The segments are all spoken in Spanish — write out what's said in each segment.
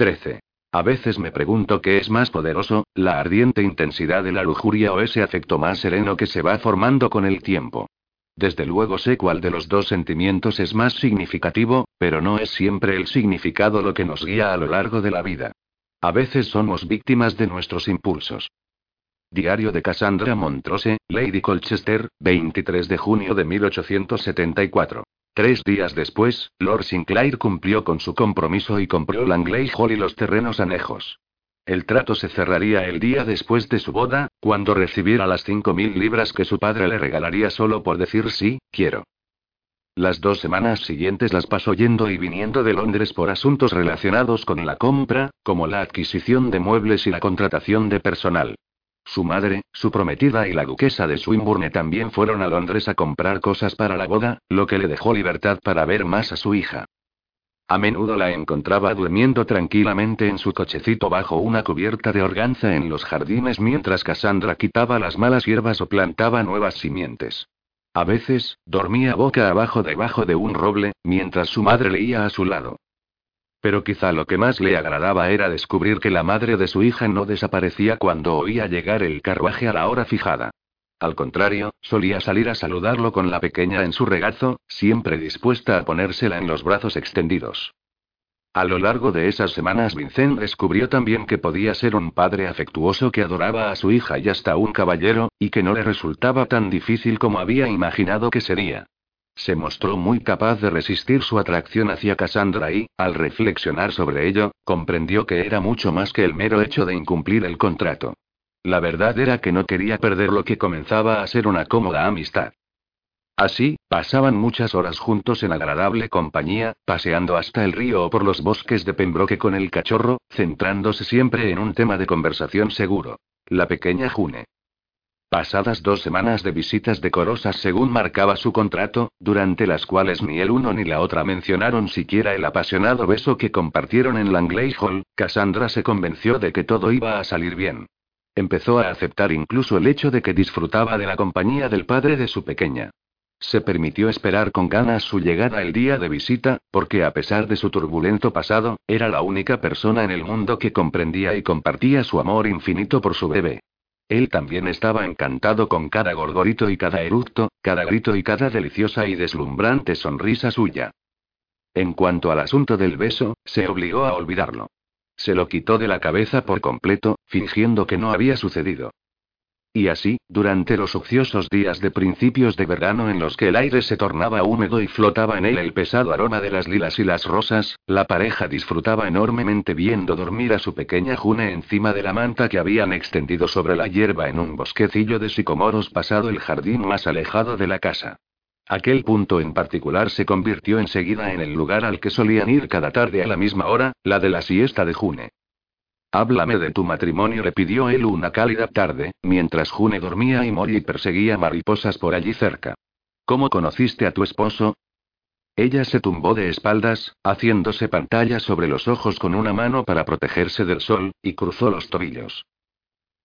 13. A veces me pregunto qué es más poderoso, la ardiente intensidad de la lujuria o ese afecto más sereno que se va formando con el tiempo. Desde luego sé cuál de los dos sentimientos es más significativo, pero no es siempre el significado lo que nos guía a lo largo de la vida. A veces somos víctimas de nuestros impulsos. Diario de Cassandra Montrose, Lady Colchester, 23 de junio de 1874. Tres días después, Lord Sinclair cumplió con su compromiso y compró Langley Hall y los terrenos anejos. El trato se cerraría el día después de su boda, cuando recibiera las cinco mil libras que su padre le regalaría solo por decir sí, quiero. Las dos semanas siguientes las pasó yendo y viniendo de Londres por asuntos relacionados con la compra, como la adquisición de muebles y la contratación de personal. Su madre, su prometida y la duquesa de Swinburne también fueron a Londres a comprar cosas para la boda, lo que le dejó libertad para ver más a su hija. A menudo la encontraba durmiendo tranquilamente en su cochecito bajo una cubierta de organza en los jardines mientras Cassandra quitaba las malas hierbas o plantaba nuevas simientes. A veces, dormía boca abajo debajo de un roble, mientras su madre leía a su lado. Pero quizá lo que más le agradaba era descubrir que la madre de su hija no desaparecía cuando oía llegar el carruaje a la hora fijada. Al contrario, solía salir a saludarlo con la pequeña en su regazo, siempre dispuesta a ponérsela en los brazos extendidos. A lo largo de esas semanas Vincent descubrió también que podía ser un padre afectuoso que adoraba a su hija y hasta un caballero, y que no le resultaba tan difícil como había imaginado que sería. Se mostró muy capaz de resistir su atracción hacia Cassandra y, al reflexionar sobre ello, comprendió que era mucho más que el mero hecho de incumplir el contrato. La verdad era que no quería perder lo que comenzaba a ser una cómoda amistad. Así, pasaban muchas horas juntos en agradable compañía, paseando hasta el río o por los bosques de Pembroke con el cachorro, centrándose siempre en un tema de conversación seguro. La pequeña June. Pasadas dos semanas de visitas decorosas según marcaba su contrato, durante las cuales ni el uno ni la otra mencionaron siquiera el apasionado beso que compartieron en Langley Hall, Cassandra se convenció de que todo iba a salir bien. Empezó a aceptar incluso el hecho de que disfrutaba de la compañía del padre de su pequeña. Se permitió esperar con ganas su llegada el día de visita, porque a pesar de su turbulento pasado, era la única persona en el mundo que comprendía y compartía su amor infinito por su bebé. Él también estaba encantado con cada gorgorito y cada eructo, cada grito y cada deliciosa y deslumbrante sonrisa suya. En cuanto al asunto del beso, se obligó a olvidarlo. Se lo quitó de la cabeza por completo, fingiendo que no había sucedido. Y así, durante los ociosos días de principios de verano en los que el aire se tornaba húmedo y flotaba en él el pesado aroma de las lilas y las rosas, la pareja disfrutaba enormemente viendo dormir a su pequeña June encima de la manta que habían extendido sobre la hierba en un bosquecillo de sicomoros pasado el jardín más alejado de la casa. Aquel punto en particular se convirtió enseguida en el lugar al que solían ir cada tarde a la misma hora, la de la siesta de June. Háblame de tu matrimonio, le pidió él una cálida tarde, mientras June dormía y Molly perseguía mariposas por allí cerca. ¿Cómo conociste a tu esposo? Ella se tumbó de espaldas, haciéndose pantalla sobre los ojos con una mano para protegerse del sol, y cruzó los tobillos.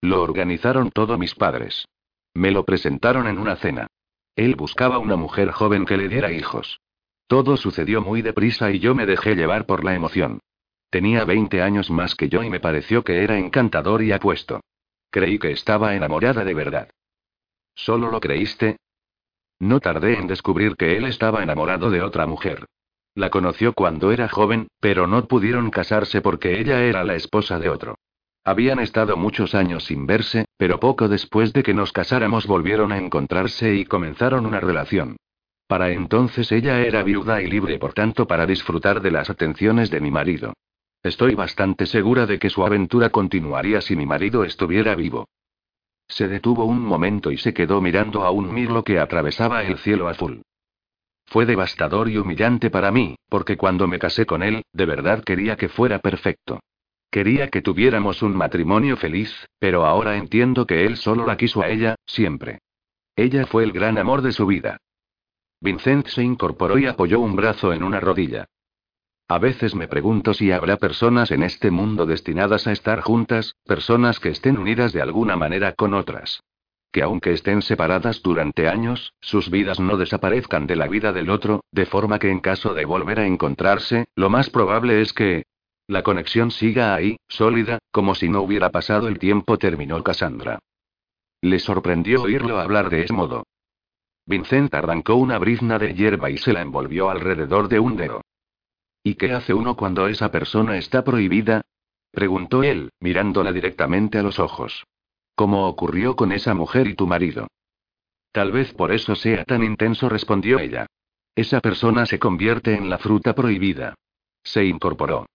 Lo organizaron todo mis padres. Me lo presentaron en una cena. Él buscaba una mujer joven que le diera hijos. Todo sucedió muy deprisa y yo me dejé llevar por la emoción. Tenía 20 años más que yo y me pareció que era encantador y apuesto. Creí que estaba enamorada de verdad. ¿Solo lo creíste? No tardé en descubrir que él estaba enamorado de otra mujer. La conoció cuando era joven, pero no pudieron casarse porque ella era la esposa de otro. Habían estado muchos años sin verse, pero poco después de que nos casáramos volvieron a encontrarse y comenzaron una relación. Para entonces ella era viuda y libre por tanto para disfrutar de las atenciones de mi marido. Estoy bastante segura de que su aventura continuaría si mi marido estuviera vivo. Se detuvo un momento y se quedó mirando a un mirlo que atravesaba el cielo azul. Fue devastador y humillante para mí, porque cuando me casé con él, de verdad quería que fuera perfecto. Quería que tuviéramos un matrimonio feliz, pero ahora entiendo que él solo la quiso a ella, siempre. Ella fue el gran amor de su vida. Vincent se incorporó y apoyó un brazo en una rodilla. A veces me pregunto si habrá personas en este mundo destinadas a estar juntas, personas que estén unidas de alguna manera con otras. Que aunque estén separadas durante años, sus vidas no desaparezcan de la vida del otro, de forma que en caso de volver a encontrarse, lo más probable es que... La conexión siga ahí, sólida, como si no hubiera pasado el tiempo, terminó Cassandra. Le sorprendió oírlo hablar de ese modo. Vincent arrancó una brizna de hierba y se la envolvió alrededor de un dedo. ¿Y qué hace uno cuando esa persona está prohibida? preguntó él, mirándola directamente a los ojos. ¿Cómo ocurrió con esa mujer y tu marido? Tal vez por eso sea tan intenso, respondió ella. Esa persona se convierte en la fruta prohibida. Se incorporó.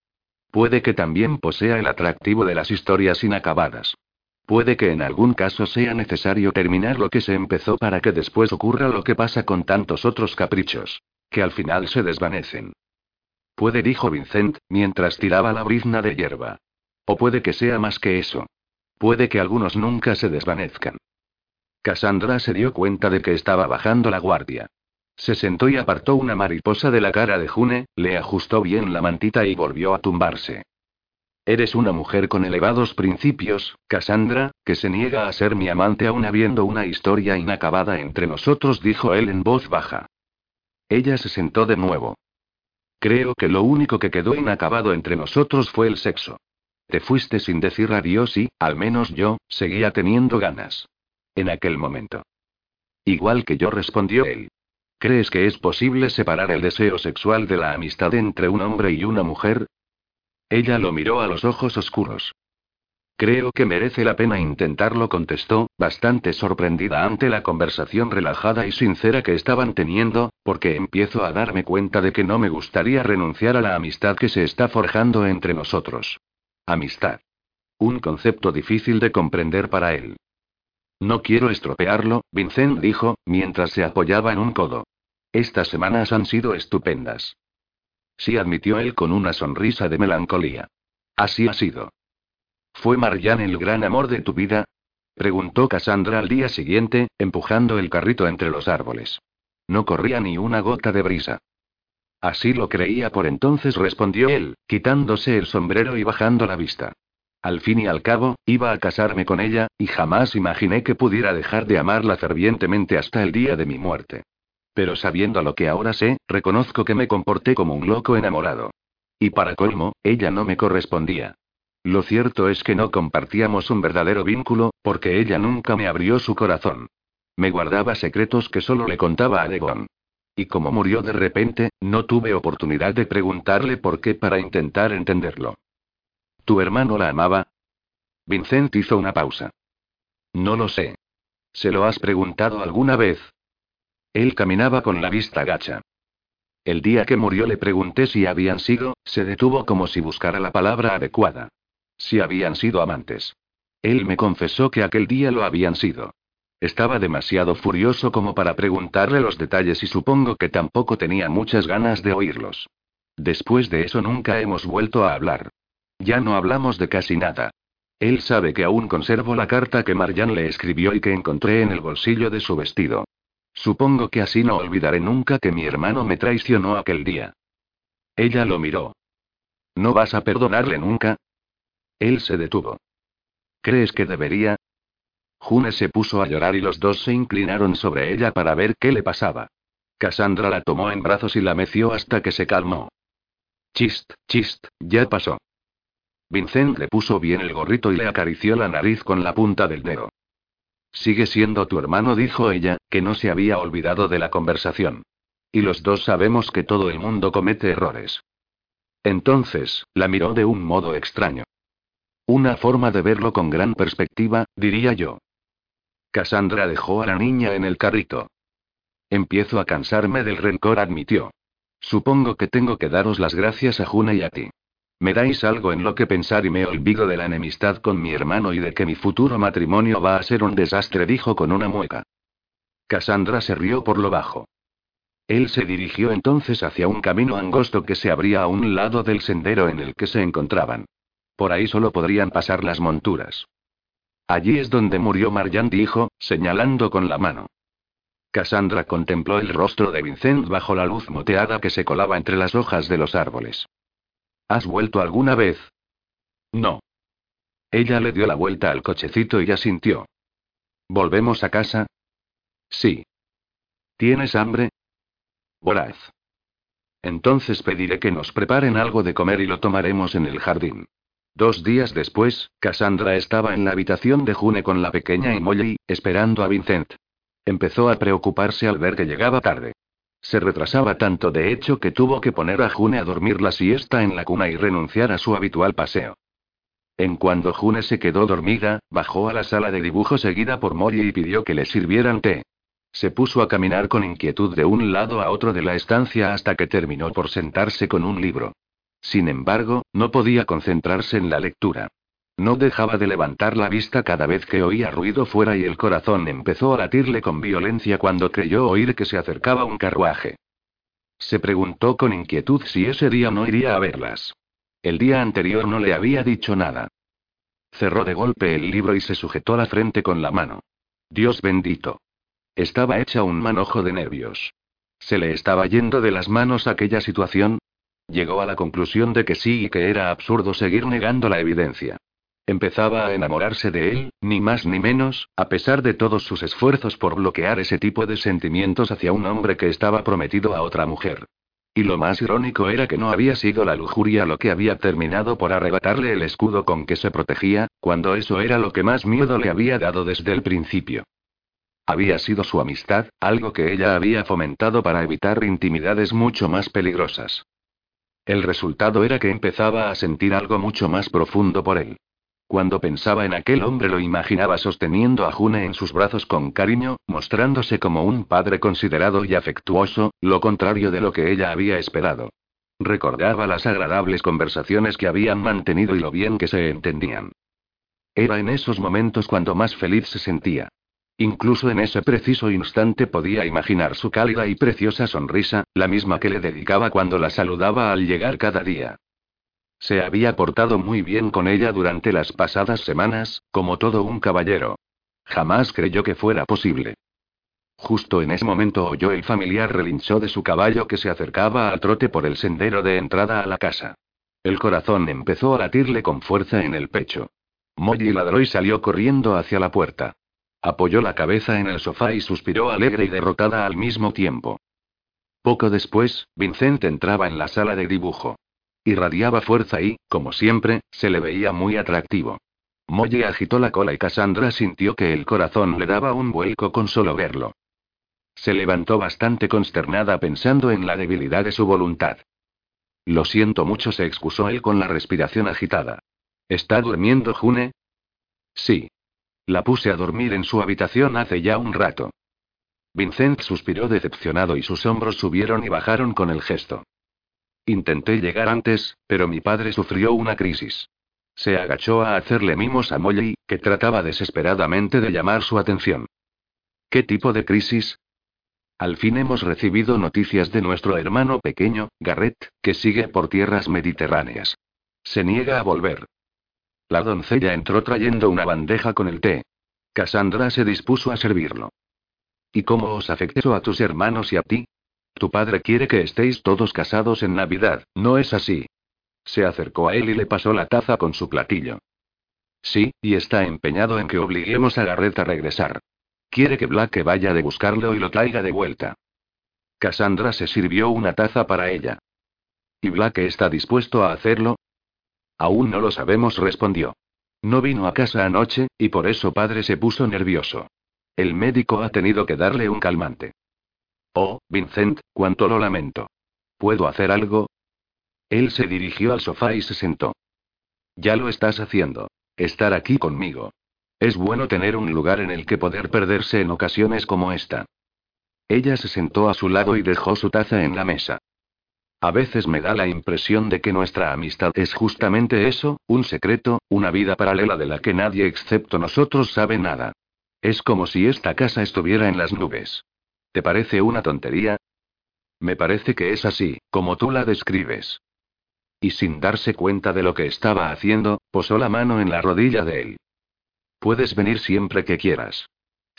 Puede que también posea el atractivo de las historias inacabadas. Puede que en algún caso sea necesario terminar lo que se empezó para que después ocurra lo que pasa con tantos otros caprichos. Que al final se desvanecen. Puede, dijo Vincent, mientras tiraba la brizna de hierba. O puede que sea más que eso. Puede que algunos nunca se desvanezcan. Cassandra se dio cuenta de que estaba bajando la guardia. Se sentó y apartó una mariposa de la cara de June, le ajustó bien la mantita y volvió a tumbarse. Eres una mujer con elevados principios, Cassandra, que se niega a ser mi amante aún habiendo una historia inacabada entre nosotros, dijo él en voz baja. Ella se sentó de nuevo. Creo que lo único que quedó inacabado entre nosotros fue el sexo. Te fuiste sin decir adiós y, al menos yo, seguía teniendo ganas. En aquel momento. Igual que yo respondió él. ¿Crees que es posible separar el deseo sexual de la amistad entre un hombre y una mujer? Ella lo miró a los ojos oscuros. Creo que merece la pena intentarlo, contestó, bastante sorprendida ante la conversación relajada y sincera que estaban teniendo, porque empiezo a darme cuenta de que no me gustaría renunciar a la amistad que se está forjando entre nosotros. Amistad. Un concepto difícil de comprender para él. No quiero estropearlo, Vincent dijo, mientras se apoyaba en un codo. Estas semanas han sido estupendas. Sí, admitió él con una sonrisa de melancolía. Así ha sido. ¿Fue Marianne el gran amor de tu vida? preguntó Cassandra al día siguiente, empujando el carrito entre los árboles. No corría ni una gota de brisa. Así lo creía por entonces, respondió él, quitándose el sombrero y bajando la vista. Al fin y al cabo, iba a casarme con ella, y jamás imaginé que pudiera dejar de amarla fervientemente hasta el día de mi muerte. Pero sabiendo lo que ahora sé, reconozco que me comporté como un loco enamorado. Y para colmo, ella no me correspondía. Lo cierto es que no compartíamos un verdadero vínculo, porque ella nunca me abrió su corazón. Me guardaba secretos que solo le contaba a Degon. Y como murió de repente, no tuve oportunidad de preguntarle por qué para intentar entenderlo. ¿Tu hermano la amaba? Vincent hizo una pausa. No lo sé. ¿Se lo has preguntado alguna vez? Él caminaba con la vista gacha. El día que murió le pregunté si habían sido, se detuvo como si buscara la palabra adecuada. Si habían sido amantes. Él me confesó que aquel día lo habían sido. Estaba demasiado furioso como para preguntarle los detalles y supongo que tampoco tenía muchas ganas de oírlos. Después de eso nunca hemos vuelto a hablar. Ya no hablamos de casi nada. Él sabe que aún conservo la carta que Marianne le escribió y que encontré en el bolsillo de su vestido. Supongo que así no olvidaré nunca que mi hermano me traicionó aquel día. Ella lo miró. ¿No vas a perdonarle nunca? Él se detuvo. ¿Crees que debería? June se puso a llorar y los dos se inclinaron sobre ella para ver qué le pasaba. Cassandra la tomó en brazos y la meció hasta que se calmó. Chist, chist, ya pasó. Vincent le puso bien el gorrito y le acarició la nariz con la punta del dedo. Sigue siendo tu hermano, dijo ella, que no se había olvidado de la conversación. Y los dos sabemos que todo el mundo comete errores. Entonces, la miró de un modo extraño. Una forma de verlo con gran perspectiva, diría yo. Cassandra dejó a la niña en el carrito. Empiezo a cansarme del rencor, admitió. Supongo que tengo que daros las gracias a Juna y a ti. Me dais algo en lo que pensar y me olvido de la enemistad con mi hermano y de que mi futuro matrimonio va a ser un desastre, dijo con una mueca. Cassandra se rió por lo bajo. Él se dirigió entonces hacia un camino angosto que se abría a un lado del sendero en el que se encontraban. Por ahí solo podrían pasar las monturas. Allí es donde murió Marjan, dijo, señalando con la mano. Cassandra contempló el rostro de Vincent bajo la luz moteada que se colaba entre las hojas de los árboles. ¿Has vuelto alguna vez? No. Ella le dio la vuelta al cochecito y asintió. ¿Volvemos a casa? Sí. ¿Tienes hambre? Voraz. Entonces pediré que nos preparen algo de comer y lo tomaremos en el jardín. Dos días después, Cassandra estaba en la habitación de June con la pequeña Emily, esperando a Vincent. Empezó a preocuparse al ver que llegaba tarde. Se retrasaba tanto de hecho que tuvo que poner a June a dormir la siesta en la cuna y renunciar a su habitual paseo. En cuanto June se quedó dormida, bajó a la sala de dibujo seguida por Molly y pidió que le sirvieran té. Se puso a caminar con inquietud de un lado a otro de la estancia hasta que terminó por sentarse con un libro. Sin embargo, no podía concentrarse en la lectura. No dejaba de levantar la vista cada vez que oía ruido fuera y el corazón empezó a latirle con violencia cuando creyó oír que se acercaba un carruaje. Se preguntó con inquietud si ese día no iría a verlas. El día anterior no le había dicho nada. Cerró de golpe el libro y se sujetó la frente con la mano. Dios bendito. Estaba hecha un manojo de nervios. ¿Se le estaba yendo de las manos aquella situación? Llegó a la conclusión de que sí y que era absurdo seguir negando la evidencia. Empezaba a enamorarse de él, ni más ni menos, a pesar de todos sus esfuerzos por bloquear ese tipo de sentimientos hacia un hombre que estaba prometido a otra mujer. Y lo más irónico era que no había sido la lujuria lo que había terminado por arrebatarle el escudo con que se protegía, cuando eso era lo que más miedo le había dado desde el principio. Había sido su amistad, algo que ella había fomentado para evitar intimidades mucho más peligrosas. El resultado era que empezaba a sentir algo mucho más profundo por él. Cuando pensaba en aquel hombre lo imaginaba sosteniendo a June en sus brazos con cariño, mostrándose como un padre considerado y afectuoso, lo contrario de lo que ella había esperado. Recordaba las agradables conversaciones que habían mantenido y lo bien que se entendían. Era en esos momentos cuando más feliz se sentía. Incluso en ese preciso instante podía imaginar su cálida y preciosa sonrisa, la misma que le dedicaba cuando la saludaba al llegar cada día. Se había portado muy bien con ella durante las pasadas semanas, como todo un caballero. Jamás creyó que fuera posible. Justo en ese momento oyó el familiar relincho de su caballo que se acercaba al trote por el sendero de entrada a la casa. El corazón empezó a latirle con fuerza en el pecho. Molly ladró y salió corriendo hacia la puerta. Apoyó la cabeza en el sofá y suspiró alegre y derrotada al mismo tiempo. Poco después, Vincent entraba en la sala de dibujo. Irradiaba fuerza y, como siempre, se le veía muy atractivo. Molly agitó la cola y Cassandra sintió que el corazón le daba un vuelco con solo verlo. Se levantó bastante consternada pensando en la debilidad de su voluntad. Lo siento mucho, se excusó él con la respiración agitada. ¿Está durmiendo June? Sí. La puse a dormir en su habitación hace ya un rato. Vincent suspiró decepcionado y sus hombros subieron y bajaron con el gesto. Intenté llegar antes, pero mi padre sufrió una crisis. Se agachó a hacerle mimos a Molly, que trataba desesperadamente de llamar su atención. ¿Qué tipo de crisis? Al fin hemos recibido noticias de nuestro hermano pequeño, Garrett, que sigue por tierras mediterráneas. Se niega a volver. La doncella entró trayendo una bandeja con el té. Cassandra se dispuso a servirlo. ¿Y cómo os afectó a tus hermanos y a ti? Tu padre quiere que estéis todos casados en Navidad, ¿no es así? Se acercó a él y le pasó la taza con su platillo. Sí, y está empeñado en que obliguemos a Garrett a regresar. Quiere que Black vaya de buscarlo y lo traiga de vuelta. Cassandra se sirvió una taza para ella. ¿Y Black está dispuesto a hacerlo? Aún no lo sabemos, respondió. No vino a casa anoche, y por eso padre se puso nervioso. El médico ha tenido que darle un calmante. Oh, Vincent, cuánto lo lamento. ¿Puedo hacer algo? Él se dirigió al sofá y se sentó. Ya lo estás haciendo. Estar aquí conmigo. Es bueno tener un lugar en el que poder perderse en ocasiones como esta. Ella se sentó a su lado y dejó su taza en la mesa. A veces me da la impresión de que nuestra amistad es justamente eso, un secreto, una vida paralela de la que nadie excepto nosotros sabe nada. Es como si esta casa estuviera en las nubes. ¿Te parece una tontería? Me parece que es así, como tú la describes. Y sin darse cuenta de lo que estaba haciendo, posó la mano en la rodilla de él. Puedes venir siempre que quieras.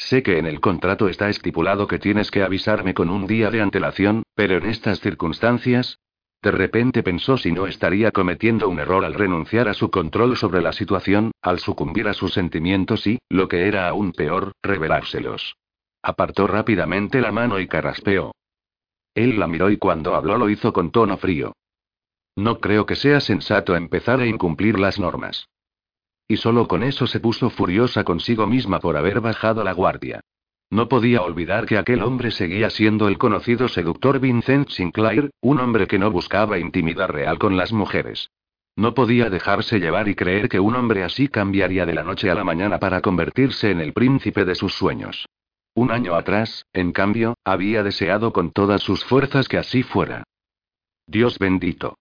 Sé que en el contrato está estipulado que tienes que avisarme con un día de antelación, pero en estas circunstancias... De repente pensó si no estaría cometiendo un error al renunciar a su control sobre la situación, al sucumbir a sus sentimientos y, lo que era aún peor, revelárselos. Apartó rápidamente la mano y carraspeó. Él la miró y cuando habló lo hizo con tono frío. No creo que sea sensato empezar a incumplir las normas. Y solo con eso se puso furiosa consigo misma por haber bajado la guardia. No podía olvidar que aquel hombre seguía siendo el conocido seductor Vincent Sinclair, un hombre que no buscaba intimidad real con las mujeres. No podía dejarse llevar y creer que un hombre así cambiaría de la noche a la mañana para convertirse en el príncipe de sus sueños. Un año atrás, en cambio, había deseado con todas sus fuerzas que así fuera. Dios bendito.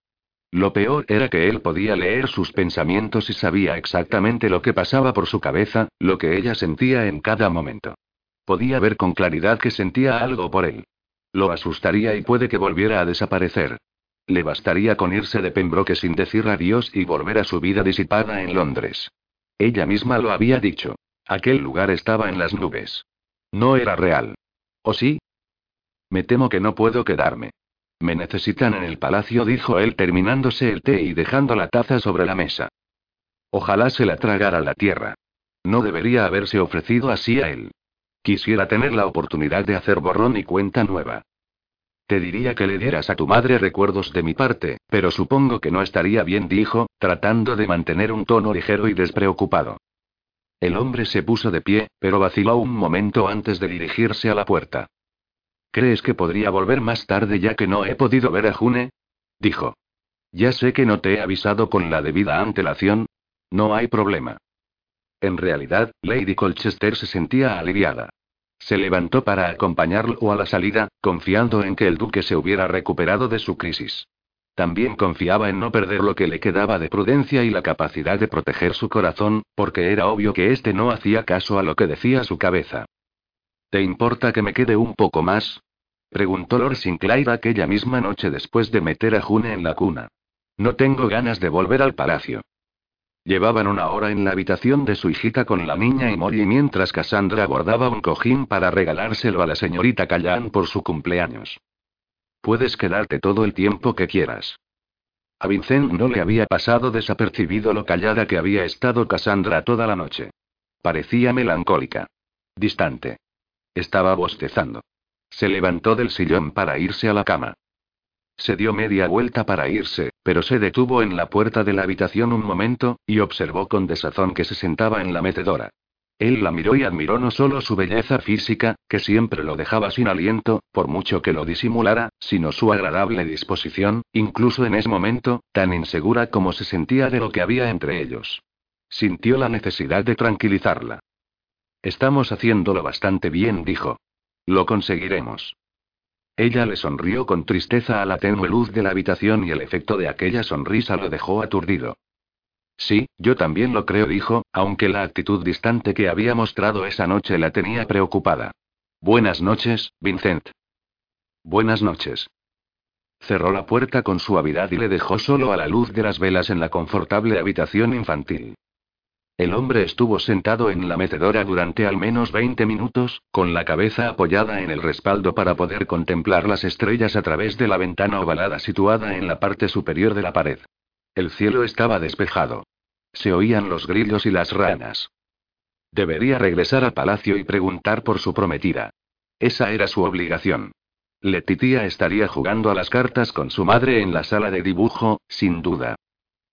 Lo peor era que él podía leer sus pensamientos y sabía exactamente lo que pasaba por su cabeza, lo que ella sentía en cada momento. Podía ver con claridad que sentía algo por él. Lo asustaría y puede que volviera a desaparecer. Le bastaría con irse de Pembroke sin decir adiós y volver a su vida disipada en Londres. Ella misma lo había dicho. Aquel lugar estaba en las nubes. No era real. ¿O sí? Me temo que no puedo quedarme. Me necesitan en el palacio, dijo él terminándose el té y dejando la taza sobre la mesa. Ojalá se la tragara la tierra. No debería haberse ofrecido así a él. Quisiera tener la oportunidad de hacer borrón y cuenta nueva. Te diría que le dieras a tu madre recuerdos de mi parte, pero supongo que no estaría bien, dijo, tratando de mantener un tono ligero y despreocupado. El hombre se puso de pie, pero vaciló un momento antes de dirigirse a la puerta. ¿Crees que podría volver más tarde ya que no he podido ver a June? Dijo. Ya sé que no te he avisado con la debida antelación. No hay problema. En realidad, Lady Colchester se sentía aliviada. Se levantó para acompañarlo a la salida, confiando en que el duque se hubiera recuperado de su crisis. También confiaba en no perder lo que le quedaba de prudencia y la capacidad de proteger su corazón, porque era obvio que éste no hacía caso a lo que decía su cabeza. ¿Te importa que me quede un poco más? Preguntó Lord Sinclair aquella misma noche después de meter a June en la cuna. No tengo ganas de volver al palacio. Llevaban una hora en la habitación de su hijita con la niña y Molly mientras Cassandra bordaba un cojín para regalárselo a la señorita Callan por su cumpleaños. Puedes quedarte todo el tiempo que quieras. A Vincent no le había pasado desapercibido lo callada que había estado Cassandra toda la noche. Parecía melancólica. Distante. Estaba bostezando. Se levantó del sillón para irse a la cama. Se dio media vuelta para irse, pero se detuvo en la puerta de la habitación un momento, y observó con desazón que se sentaba en la metedora. Él la miró y admiró no solo su belleza física, que siempre lo dejaba sin aliento, por mucho que lo disimulara, sino su agradable disposición, incluso en ese momento, tan insegura como se sentía de lo que había entre ellos. Sintió la necesidad de tranquilizarla. Estamos haciéndolo bastante bien, dijo. Lo conseguiremos. Ella le sonrió con tristeza a la tenue luz de la habitación y el efecto de aquella sonrisa lo dejó aturdido. Sí, yo también lo creo, dijo, aunque la actitud distante que había mostrado esa noche la tenía preocupada. Buenas noches, Vincent. Buenas noches. Cerró la puerta con suavidad y le dejó solo a la luz de las velas en la confortable habitación infantil. El hombre estuvo sentado en la metedora durante al menos 20 minutos, con la cabeza apoyada en el respaldo para poder contemplar las estrellas a través de la ventana ovalada situada en la parte superior de la pared. El cielo estaba despejado. Se oían los grillos y las ranas. Debería regresar al palacio y preguntar por su prometida. Esa era su obligación. Letitia estaría jugando a las cartas con su madre en la sala de dibujo, sin duda.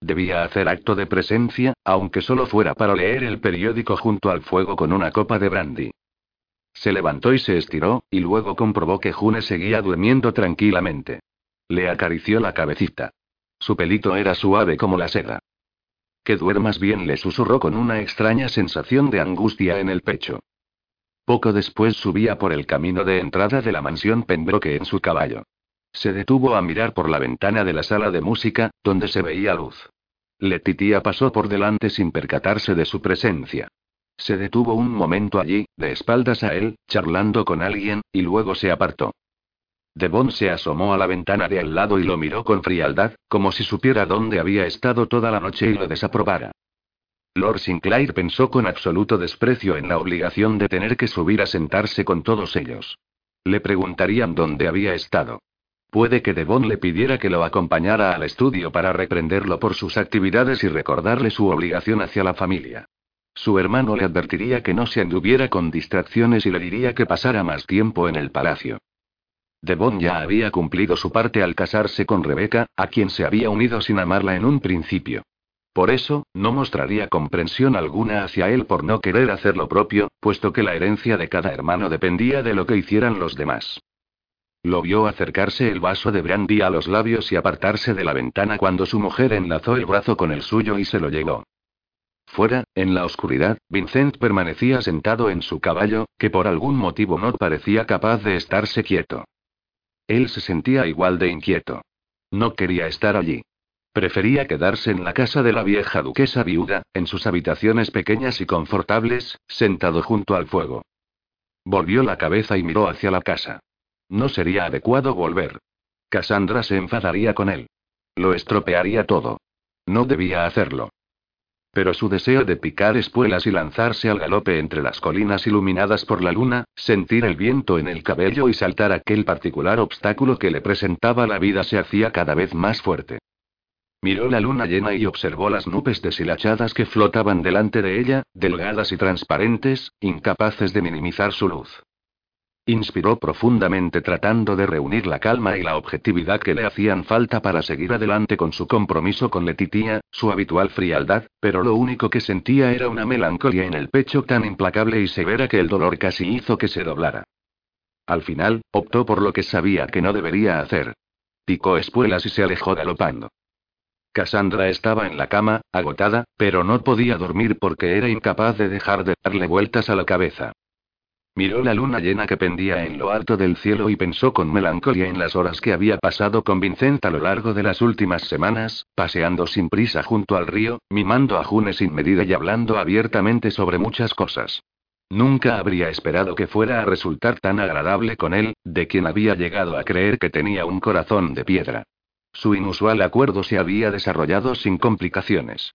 Debía hacer acto de presencia, aunque solo fuera para leer el periódico junto al fuego con una copa de brandy. Se levantó y se estiró, y luego comprobó que June seguía durmiendo tranquilamente. Le acarició la cabecita. Su pelito era suave como la seda. Que duermas bien, le susurró con una extraña sensación de angustia en el pecho. Poco después subía por el camino de entrada de la mansión Pembroke en su caballo. Se detuvo a mirar por la ventana de la sala de música, donde se veía luz. Letitia pasó por delante sin percatarse de su presencia. Se detuvo un momento allí, de espaldas a él, charlando con alguien, y luego se apartó. Devon se asomó a la ventana de al lado y lo miró con frialdad, como si supiera dónde había estado toda la noche y lo desaprobara. Lord Sinclair pensó con absoluto desprecio en la obligación de tener que subir a sentarse con todos ellos. Le preguntarían dónde había estado. Puede que Devon le pidiera que lo acompañara al estudio para reprenderlo por sus actividades y recordarle su obligación hacia la familia. Su hermano le advertiría que no se anduviera con distracciones y le diría que pasara más tiempo en el palacio. Devon ya había cumplido su parte al casarse con Rebeca, a quien se había unido sin amarla en un principio. Por eso, no mostraría comprensión alguna hacia él por no querer hacer lo propio, puesto que la herencia de cada hermano dependía de lo que hicieran los demás. Lo vio acercarse el vaso de brandy a los labios y apartarse de la ventana cuando su mujer enlazó el brazo con el suyo y se lo llevó. Fuera, en la oscuridad, Vincent permanecía sentado en su caballo, que por algún motivo no parecía capaz de estarse quieto. Él se sentía igual de inquieto. No quería estar allí. Prefería quedarse en la casa de la vieja duquesa viuda, en sus habitaciones pequeñas y confortables, sentado junto al fuego. Volvió la cabeza y miró hacia la casa. No sería adecuado volver. Cassandra se enfadaría con él. Lo estropearía todo. No debía hacerlo. Pero su deseo de picar espuelas y lanzarse al galope entre las colinas iluminadas por la luna, sentir el viento en el cabello y saltar aquel particular obstáculo que le presentaba la vida se hacía cada vez más fuerte. Miró la luna llena y observó las nubes deshilachadas que flotaban delante de ella, delgadas y transparentes, incapaces de minimizar su luz. Inspiró profundamente tratando de reunir la calma y la objetividad que le hacían falta para seguir adelante con su compromiso con Letitia, su habitual frialdad, pero lo único que sentía era una melancolía en el pecho tan implacable y severa que el dolor casi hizo que se doblara. Al final, optó por lo que sabía que no debería hacer. Picó espuelas y se alejó galopando. Cassandra estaba en la cama, agotada, pero no podía dormir porque era incapaz de dejar de darle vueltas a la cabeza. Miró la luna llena que pendía en lo alto del cielo y pensó con melancolía en las horas que había pasado con Vincent a lo largo de las últimas semanas, paseando sin prisa junto al río, mimando a June sin medida y hablando abiertamente sobre muchas cosas. Nunca habría esperado que fuera a resultar tan agradable con él, de quien había llegado a creer que tenía un corazón de piedra. Su inusual acuerdo se había desarrollado sin complicaciones.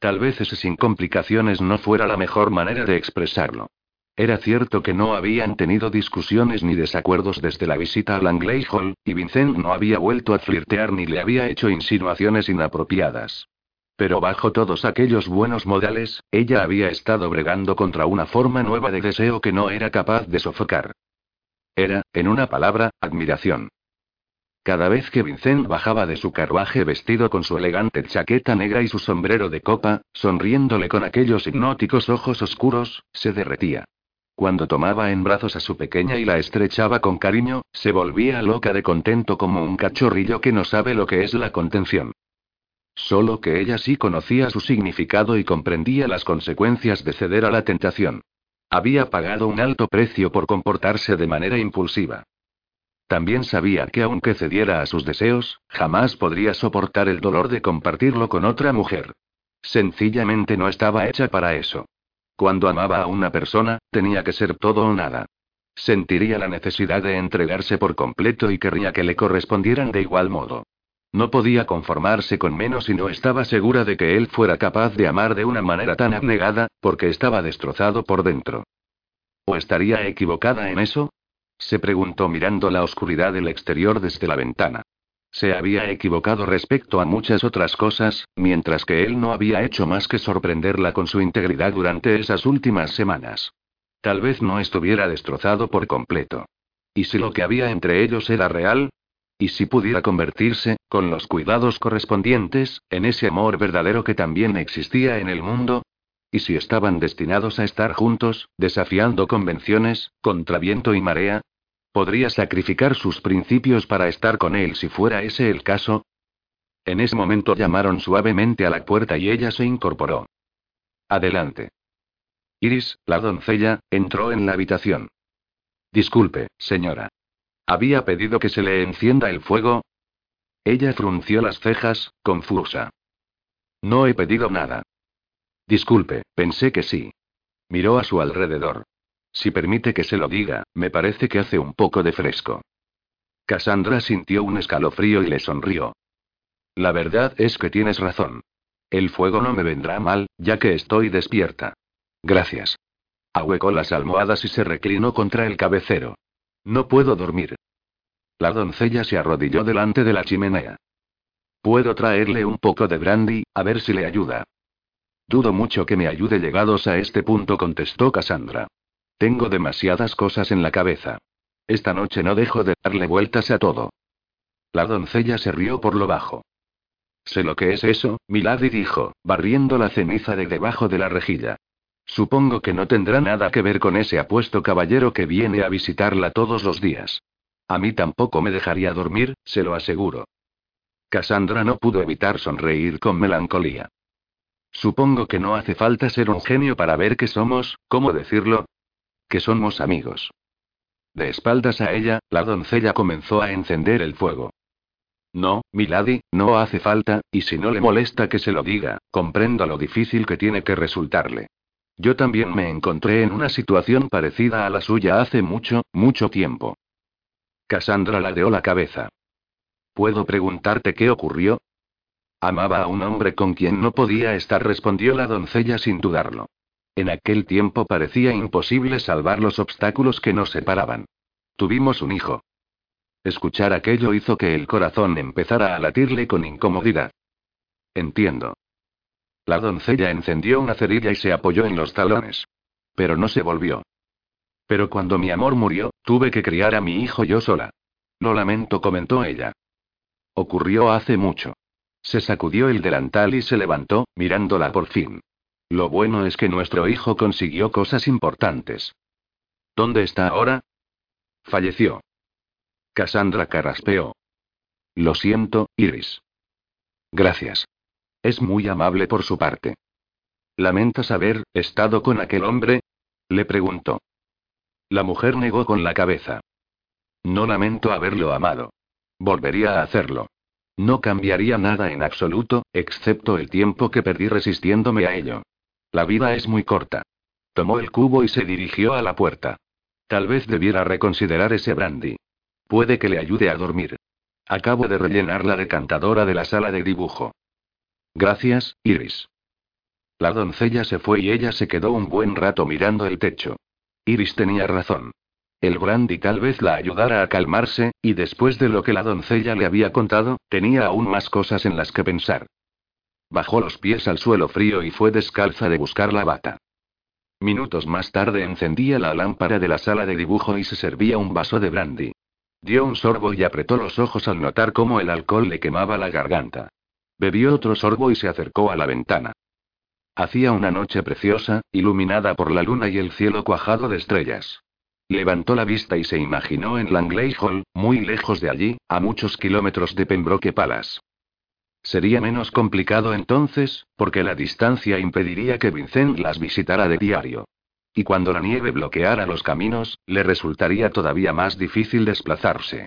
Tal vez ese sin complicaciones no fuera la mejor manera de expresarlo. Era cierto que no habían tenido discusiones ni desacuerdos desde la visita a Langley Hall, y Vincent no había vuelto a flirtear ni le había hecho insinuaciones inapropiadas. Pero bajo todos aquellos buenos modales, ella había estado bregando contra una forma nueva de deseo que no era capaz de sofocar. Era, en una palabra, admiración. Cada vez que Vincent bajaba de su carruaje vestido con su elegante chaqueta negra y su sombrero de copa, sonriéndole con aquellos hipnóticos ojos oscuros, se derretía. Cuando tomaba en brazos a su pequeña y la estrechaba con cariño, se volvía loca de contento como un cachorrillo que no sabe lo que es la contención. Solo que ella sí conocía su significado y comprendía las consecuencias de ceder a la tentación. Había pagado un alto precio por comportarse de manera impulsiva. También sabía que aunque cediera a sus deseos, jamás podría soportar el dolor de compartirlo con otra mujer. Sencillamente no estaba hecha para eso. Cuando amaba a una persona, tenía que ser todo o nada. Sentiría la necesidad de entregarse por completo y querría que le correspondieran de igual modo. No podía conformarse con menos y no estaba segura de que él fuera capaz de amar de una manera tan abnegada, porque estaba destrozado por dentro. ¿O estaría equivocada en eso? Se preguntó mirando la oscuridad del exterior desde la ventana. Se había equivocado respecto a muchas otras cosas, mientras que él no había hecho más que sorprenderla con su integridad durante esas últimas semanas. Tal vez no estuviera destrozado por completo. ¿Y si lo que había entre ellos era real? ¿Y si pudiera convertirse, con los cuidados correspondientes, en ese amor verdadero que también existía en el mundo? ¿Y si estaban destinados a estar juntos, desafiando convenciones, contra viento y marea? ¿Podría sacrificar sus principios para estar con él si fuera ese el caso? En ese momento llamaron suavemente a la puerta y ella se incorporó. Adelante. Iris, la doncella, entró en la habitación. Disculpe, señora. ¿Había pedido que se le encienda el fuego? Ella frunció las cejas, confusa. No he pedido nada. Disculpe, pensé que sí. Miró a su alrededor. Si permite que se lo diga, me parece que hace un poco de fresco. Cassandra sintió un escalofrío y le sonrió. La verdad es que tienes razón. El fuego no me vendrá mal, ya que estoy despierta. Gracias. Ahuecó las almohadas y se reclinó contra el cabecero. No puedo dormir. La doncella se arrodilló delante de la chimenea. Puedo traerle un poco de brandy, a ver si le ayuda. Dudo mucho que me ayude llegados a este punto, contestó Cassandra. Tengo demasiadas cosas en la cabeza. Esta noche no dejo de darle vueltas a todo. La doncella se rió por lo bajo. Sé lo que es eso, Milady dijo, barriendo la ceniza de debajo de la rejilla. Supongo que no tendrá nada que ver con ese apuesto caballero que viene a visitarla todos los días. A mí tampoco me dejaría dormir, se lo aseguro. Cassandra no pudo evitar sonreír con melancolía. Supongo que no hace falta ser un genio para ver que somos, ¿cómo decirlo? Que somos amigos. De espaldas a ella, la doncella comenzó a encender el fuego. No, Milady, no hace falta, y si no le molesta que se lo diga, comprendo lo difícil que tiene que resultarle. Yo también me encontré en una situación parecida a la suya hace mucho, mucho tiempo. Cassandra ladeó la cabeza. ¿Puedo preguntarte qué ocurrió? Amaba a un hombre con quien no podía estar, respondió la doncella sin dudarlo. En aquel tiempo parecía imposible salvar los obstáculos que nos separaban. Tuvimos un hijo. Escuchar aquello hizo que el corazón empezara a latirle con incomodidad. Entiendo. La doncella encendió una cerilla y se apoyó en los talones. Pero no se volvió. Pero cuando mi amor murió, tuve que criar a mi hijo yo sola. Lo lamento, comentó ella. Ocurrió hace mucho. Se sacudió el delantal y se levantó, mirándola por fin. Lo bueno es que nuestro hijo consiguió cosas importantes. ¿Dónde está ahora? Falleció. Cassandra carraspeó. Lo siento, Iris. Gracias. Es muy amable por su parte. ¿Lamentas haber estado con aquel hombre? Le preguntó. La mujer negó con la cabeza. No lamento haberlo amado. Volvería a hacerlo. No cambiaría nada en absoluto, excepto el tiempo que perdí resistiéndome a ello. La vida es muy corta. Tomó el cubo y se dirigió a la puerta. Tal vez debiera reconsiderar ese brandy. Puede que le ayude a dormir. Acabo de rellenar la decantadora de la sala de dibujo. Gracias, Iris. La doncella se fue y ella se quedó un buen rato mirando el techo. Iris tenía razón. El brandy tal vez la ayudara a calmarse, y después de lo que la doncella le había contado, tenía aún más cosas en las que pensar. Bajó los pies al suelo frío y fue descalza de buscar la bata. Minutos más tarde encendía la lámpara de la sala de dibujo y se servía un vaso de brandy. Dio un sorbo y apretó los ojos al notar cómo el alcohol le quemaba la garganta. Bebió otro sorbo y se acercó a la ventana. Hacía una noche preciosa, iluminada por la luna y el cielo cuajado de estrellas. Levantó la vista y se imaginó en Langley Hall, muy lejos de allí, a muchos kilómetros de Pembroke Palace. Sería menos complicado entonces, porque la distancia impediría que Vincent las visitara de diario. Y cuando la nieve bloqueara los caminos, le resultaría todavía más difícil desplazarse.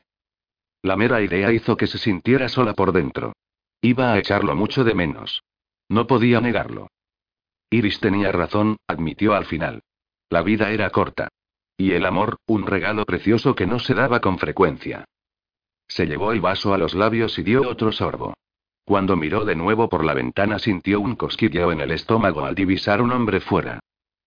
La mera idea hizo que se sintiera sola por dentro. Iba a echarlo mucho de menos. No podía negarlo. Iris tenía razón, admitió al final. La vida era corta. Y el amor, un regalo precioso que no se daba con frecuencia. Se llevó el vaso a los labios y dio otro sorbo. Cuando miró de nuevo por la ventana sintió un cosquilleo en el estómago al divisar un hombre fuera.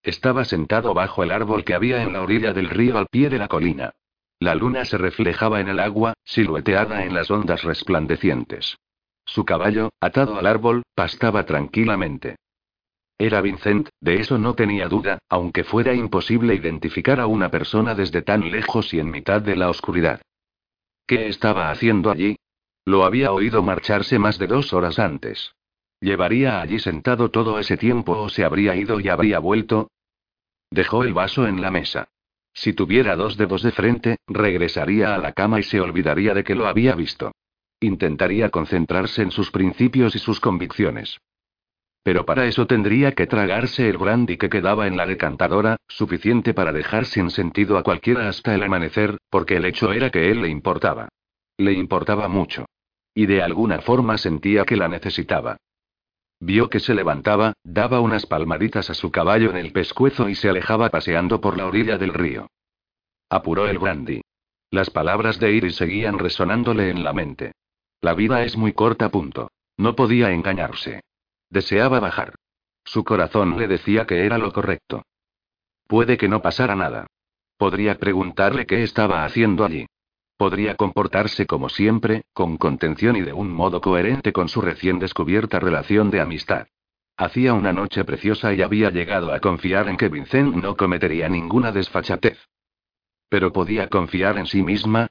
Estaba sentado bajo el árbol que había en la orilla del río al pie de la colina. La luna se reflejaba en el agua, silueteada en las ondas resplandecientes. Su caballo, atado al árbol, pastaba tranquilamente. Era Vincent, de eso no tenía duda, aunque fuera imposible identificar a una persona desde tan lejos y en mitad de la oscuridad. ¿Qué estaba haciendo allí? Lo había oído marcharse más de dos horas antes. ¿Llevaría allí sentado todo ese tiempo o se habría ido y habría vuelto? Dejó el vaso en la mesa. Si tuviera dos dedos de frente, regresaría a la cama y se olvidaría de que lo había visto. Intentaría concentrarse en sus principios y sus convicciones. Pero para eso tendría que tragarse el brandy que quedaba en la decantadora, suficiente para dejar sin sentido a cualquiera hasta el amanecer, porque el hecho era que él le importaba. Le importaba mucho. Y de alguna forma sentía que la necesitaba. Vio que se levantaba, daba unas palmaditas a su caballo en el pescuezo y se alejaba paseando por la orilla del río. Apuró el brandy. Las palabras de Iris seguían resonándole en la mente. La vida es muy corta. Punto. No podía engañarse. Deseaba bajar. Su corazón le decía que era lo correcto. Puede que no pasara nada. Podría preguntarle qué estaba haciendo allí. Podría comportarse como siempre, con contención y de un modo coherente con su recién descubierta relación de amistad. Hacía una noche preciosa y había llegado a confiar en que Vincent no cometería ninguna desfachatez. Pero podía confiar en sí misma.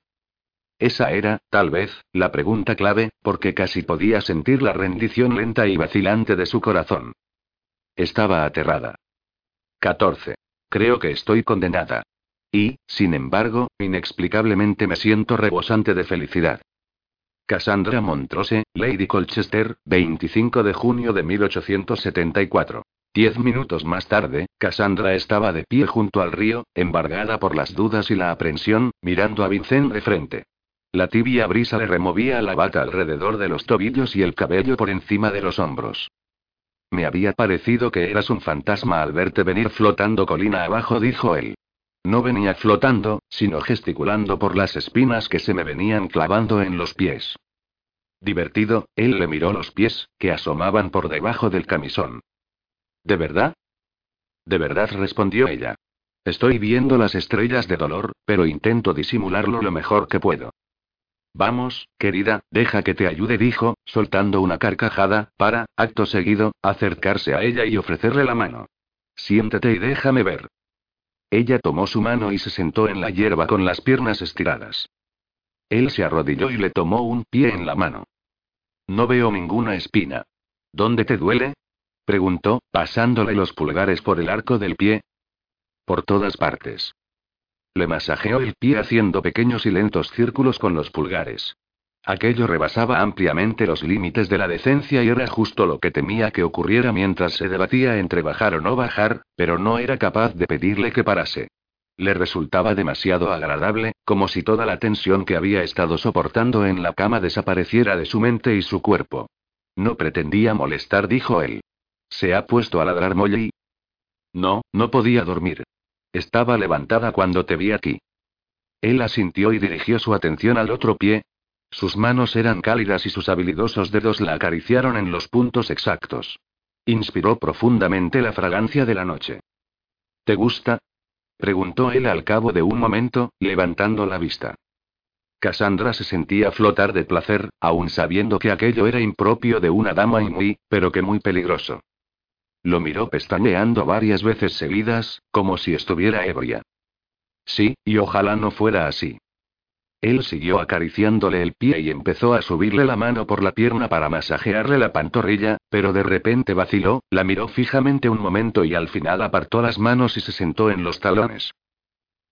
Esa era, tal vez, la pregunta clave, porque casi podía sentir la rendición lenta y vacilante de su corazón. Estaba aterrada. 14. Creo que estoy condenada. Y, sin embargo, inexplicablemente me siento rebosante de felicidad. Cassandra Montrose, Lady Colchester, 25 de junio de 1874. Diez minutos más tarde, Cassandra estaba de pie junto al río, embargada por las dudas y la aprensión, mirando a Vincent de frente. La tibia brisa le removía la bata alrededor de los tobillos y el cabello por encima de los hombros. Me había parecido que eras un fantasma al verte venir flotando colina abajo, dijo él. No venía flotando, sino gesticulando por las espinas que se me venían clavando en los pies. Divertido, él le miró los pies, que asomaban por debajo del camisón. ¿De verdad? De verdad, respondió ella. Estoy viendo las estrellas de dolor, pero intento disimularlo lo mejor que puedo. Vamos, querida, deja que te ayude, dijo, soltando una carcajada, para, acto seguido, acercarse a ella y ofrecerle la mano. Siéntate y déjame ver. Ella tomó su mano y se sentó en la hierba con las piernas estiradas. Él se arrodilló y le tomó un pie en la mano. No veo ninguna espina. ¿Dónde te duele? preguntó, pasándole los pulgares por el arco del pie. Por todas partes. Le masajeó el pie haciendo pequeños y lentos círculos con los pulgares. Aquello rebasaba ampliamente los límites de la decencia y era justo lo que temía que ocurriera mientras se debatía entre bajar o no bajar, pero no era capaz de pedirle que parase. Le resultaba demasiado agradable, como si toda la tensión que había estado soportando en la cama desapareciera de su mente y su cuerpo. No pretendía molestar, dijo él. ¿Se ha puesto a ladrar Molly? No, no podía dormir. Estaba levantada cuando te vi aquí. Él asintió y dirigió su atención al otro pie. Sus manos eran cálidas y sus habilidosos dedos la acariciaron en los puntos exactos. Inspiró profundamente la fragancia de la noche. ¿Te gusta? preguntó él al cabo de un momento, levantando la vista. Cassandra se sentía flotar de placer, aun sabiendo que aquello era impropio de una dama y muy, pero que muy peligroso. Lo miró pestañeando varias veces seguidas, como si estuviera ebria. Sí, y ojalá no fuera así. Él siguió acariciándole el pie y empezó a subirle la mano por la pierna para masajearle la pantorrilla, pero de repente vaciló, la miró fijamente un momento y al final apartó las manos y se sentó en los talones.